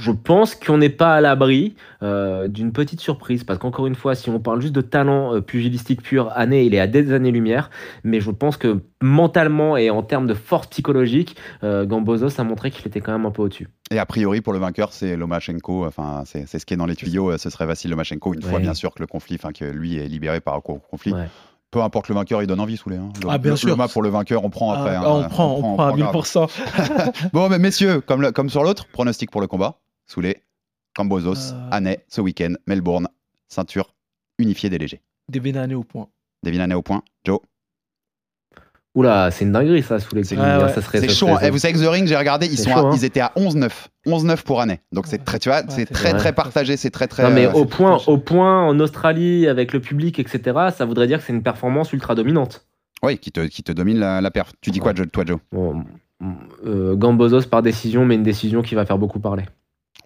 je pense qu'on n'est pas à l'abri euh, d'une petite surprise. Parce qu'encore une fois, si on parle juste de talent euh, pugilistique pur, année, il est à des années-lumière. Mais je pense que mentalement et en termes de force psychologique, euh, Gambozos a montré qu'il était quand même un peu au-dessus. Et a priori, pour le vainqueur, c'est Lomachenko. Enfin, c'est ce qui est dans les tuyaux. euh, Ce serait Vassil Lomachenko, une fois bien sûr que le conflit, enfin que lui est libéré par un co- conflit. Ouais. Peu importe le vainqueur, il donne envie, Soulé. Hein. Le- Ah, bien le- sûr. Pour le vainqueur, on prend Ah, après. ah, hein. on prend, on prend à grave. 1000%. Bon, mais messieurs, comme, le- comme sur l'autre, pronostic pour le combat. Soulé, Cambozos, Euh. Annay, ce week-end, Melbourne, ceinture unifiée des légers. Devin Haney au point. Devin Annay au point. Joe. Oula, c'est une dinguerie ça, sous les C'est. Ouais, serait, chaud. serait- hein. Et vous savez que The Ring, j'ai regardé, ils, sont chaud, à- hein. ils étaient à 11-9. 11-9 pour Annay. Donc c'est très, tu vois, Ouais, c'est très, vrai. très partagé. C'est très, très. Non, mais euh, au point, au point en Australie avec le public, etc., ça voudrait dire que c'est une performance ultra dominante. Oui, qui te, qui te domine la, la perf. Tu dis quoi, Joe, toi, Joe? Bon, euh, Gambozos par décision, mais une décision qui va faire beaucoup parler.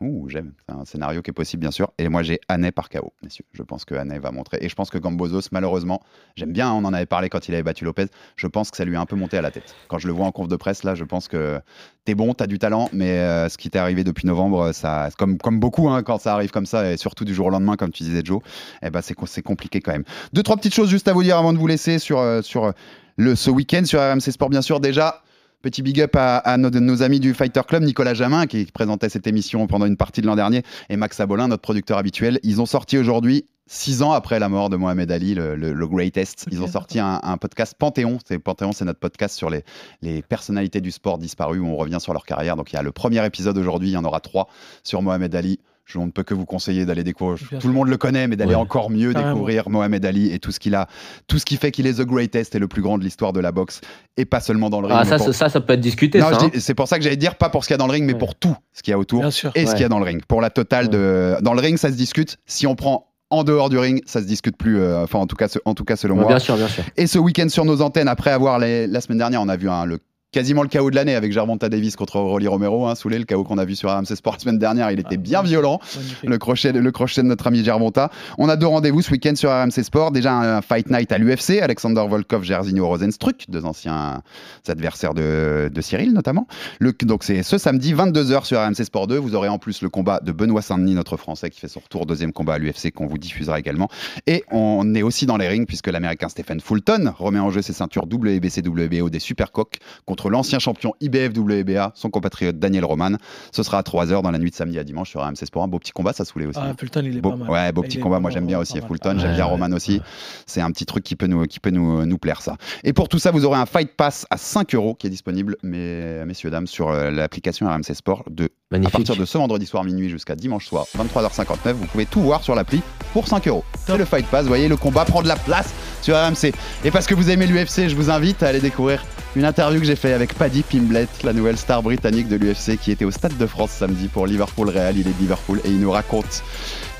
Ouh, j'aime. C'est un scénario qui est possible, bien sûr. Et moi, j'ai Annay par KO, messieurs. Je pense que va montrer. Et je pense que Gambozos, malheureusement, j'aime bien, on en avait parlé quand il avait battu Lopez. Je pense que ça lui a un peu monté à la tête. Quand je le vois en conf de presse, là, je pense que t'es bon, t'as du talent, mais euh, ce qui t'est arrivé depuis novembre, ça, comme, comme beaucoup, hein, quand ça arrive comme ça, et surtout du jour au lendemain, comme tu disais, Joe, eh ben, c'est co- c'est compliqué quand même. Deux, trois petites choses juste à vous dire avant de vous laisser sur, euh, sur le, ce week-end sur RMC Sport, bien sûr. Déjà, Petit big up à, à nos, nos amis du Fighter Club, Nicolas Jamin, qui présentait cette émission pendant une partie de l'an dernier, et Max Abolin, notre producteur habituel. Ils ont sorti aujourd'hui, six ans après la mort de Mohamed Ali, le, le- le greatest, ils ont sorti un, un podcast Panthéon. C'est Panthéon, c'est notre podcast sur les, les personnalités du sport disparues, où on revient sur leur carrière. Donc il y a le premier épisode aujourd'hui, il y en aura trois sur Mohamed Ali. Je ne peux que vous conseiller d'aller découvrir. Bien tout sûr. le monde le connaît, mais d'aller Ouais. encore mieux Carrément. découvrir Mohamed Ali et tout ce qu'il a, tout ce qui fait qu'il est the greatest et le plus grand de l'histoire de la boxe, et pas seulement dans le ring. Ah, ça, pour- ça, peut être discuté. Non, ça, je hein. dis- c'est pour ça que j'allais dire pas pour ce qu'il y a dans le ring, mais Ouais. pour tout ce qu'il y a autour Bien sûr. et ce qu'il y a dans le ring. Pour la totale de. Dans le ring, ça se discute. Si on prend en dehors du ring, ça se discute plus. euh, Enfin, en tout cas, ce- en tout cas selon Ouais, moi. bien sûr, bien sûr. Et ce week-end sur nos antennes, après avoir les- la semaine dernière, on a vu un- le quasiment le chaos de l'année avec Gervonta Davis contre Rolly Romero, hein, Soulé, le chaos qu'on a vu sur RMC Sport la semaine dernière, il était bien violent. Magnifique. Le crochet, le crochet de notre ami Gervonta. On a deux rendez-vous ce week-end sur RMC Sport. Déjà un Fight Night à l'UFC, Alexander Volkov, Jairzinho Rosenstruck, deux anciens adversaires de, de Cyril notamment. Le- donc c'est ce samedi 22h sur RMC Sport 2. Vous aurez en plus le combat de Benoît Saint-Denis, notre Français, qui fait son retour deuxième combat à l'UFC qu'on vous diffusera également. Et on est aussi dans les rings puisque l'Américain Stephen Fulton remet en jeu ses ceintures WBC WBO des Supercoques contre l'ancien champion IBF WBA, son compatriote Daniel Roman. Ce sera à 3h dans la nuit de samedi à dimanche sur RMC Sport. Un beau petit combat, ça saoulait aussi. Ah, Fulton, il est Beau- pas mal. ouais, beau Il petit combat. Moi, j'aime bien aussi. Fulton, j'aime bien. Roman aussi. C'est un petit truc qui peut nous, qui peut nous, nous plaire, ça. Et pour tout ça, vous aurez un Fight Pass à 5 euros qui est disponible, mais, messieurs, dames, sur euh, l'application RMC Sport de, à Magnifique. partir de ce vendredi soir minuit jusqu'à dimanche soir, 23h59. Vous pouvez tout voir sur l'appli pour 5 euros. C'est le Fight Pass. Vous voyez, le combat prend de la place sur RMC. Et parce que vous aimez l'UFC, je vous invite à aller découvrir une interview que j'ai fait avec Paddy Pimblett, la nouvelle star britannique de l'UFC, qui était au Stade de France samedi pour Liverpool Real. Il est de Liverpool et il nous raconte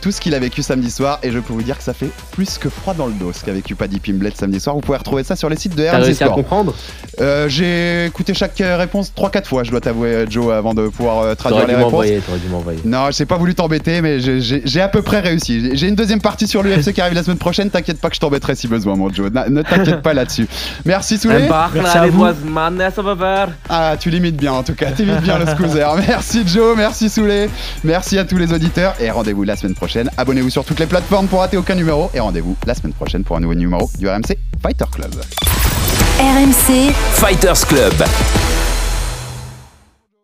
tout ce qu'il a vécu samedi soir. Et je peux vous dire que ça fait plus que froid dans le dos ce qu'a vécu Paddy Pimblett samedi soir. Vous pouvez retrouver ça sur les sites de RMC réussi à Sport. comprendre Euh, j'ai écouté chaque euh, réponse 3-4 fois, je dois t'avouer, Joe, avant de pouvoir euh, traduire T'aurais les dû réponses. m'envoyer, t'aurais dû m'envoyer. Non, j'ai pas voulu t'embêter, mais j'ai- à peu près réussi. J'ai- une deuxième partie sur l'UFC qui arrive la semaine prochaine. T'inquiète pas que je t'embêterai si besoin, mon Joe. Na- ne t'inquiète pas là-dessus. Merci, Soulé. Merci à vous. Ah, tu limites bien en tout cas. T'imites bien le scooter. Merci, Joe. Merci, Soulé. Merci à tous les auditeurs. Et rendez-vous la semaine prochaine. Abonnez-vous sur toutes les plateformes pour rater aucun numéro. Et rendez-vous la semaine prochaine pour un nouveau numéro du RMC Fighter Club. RMC, Fighters Club.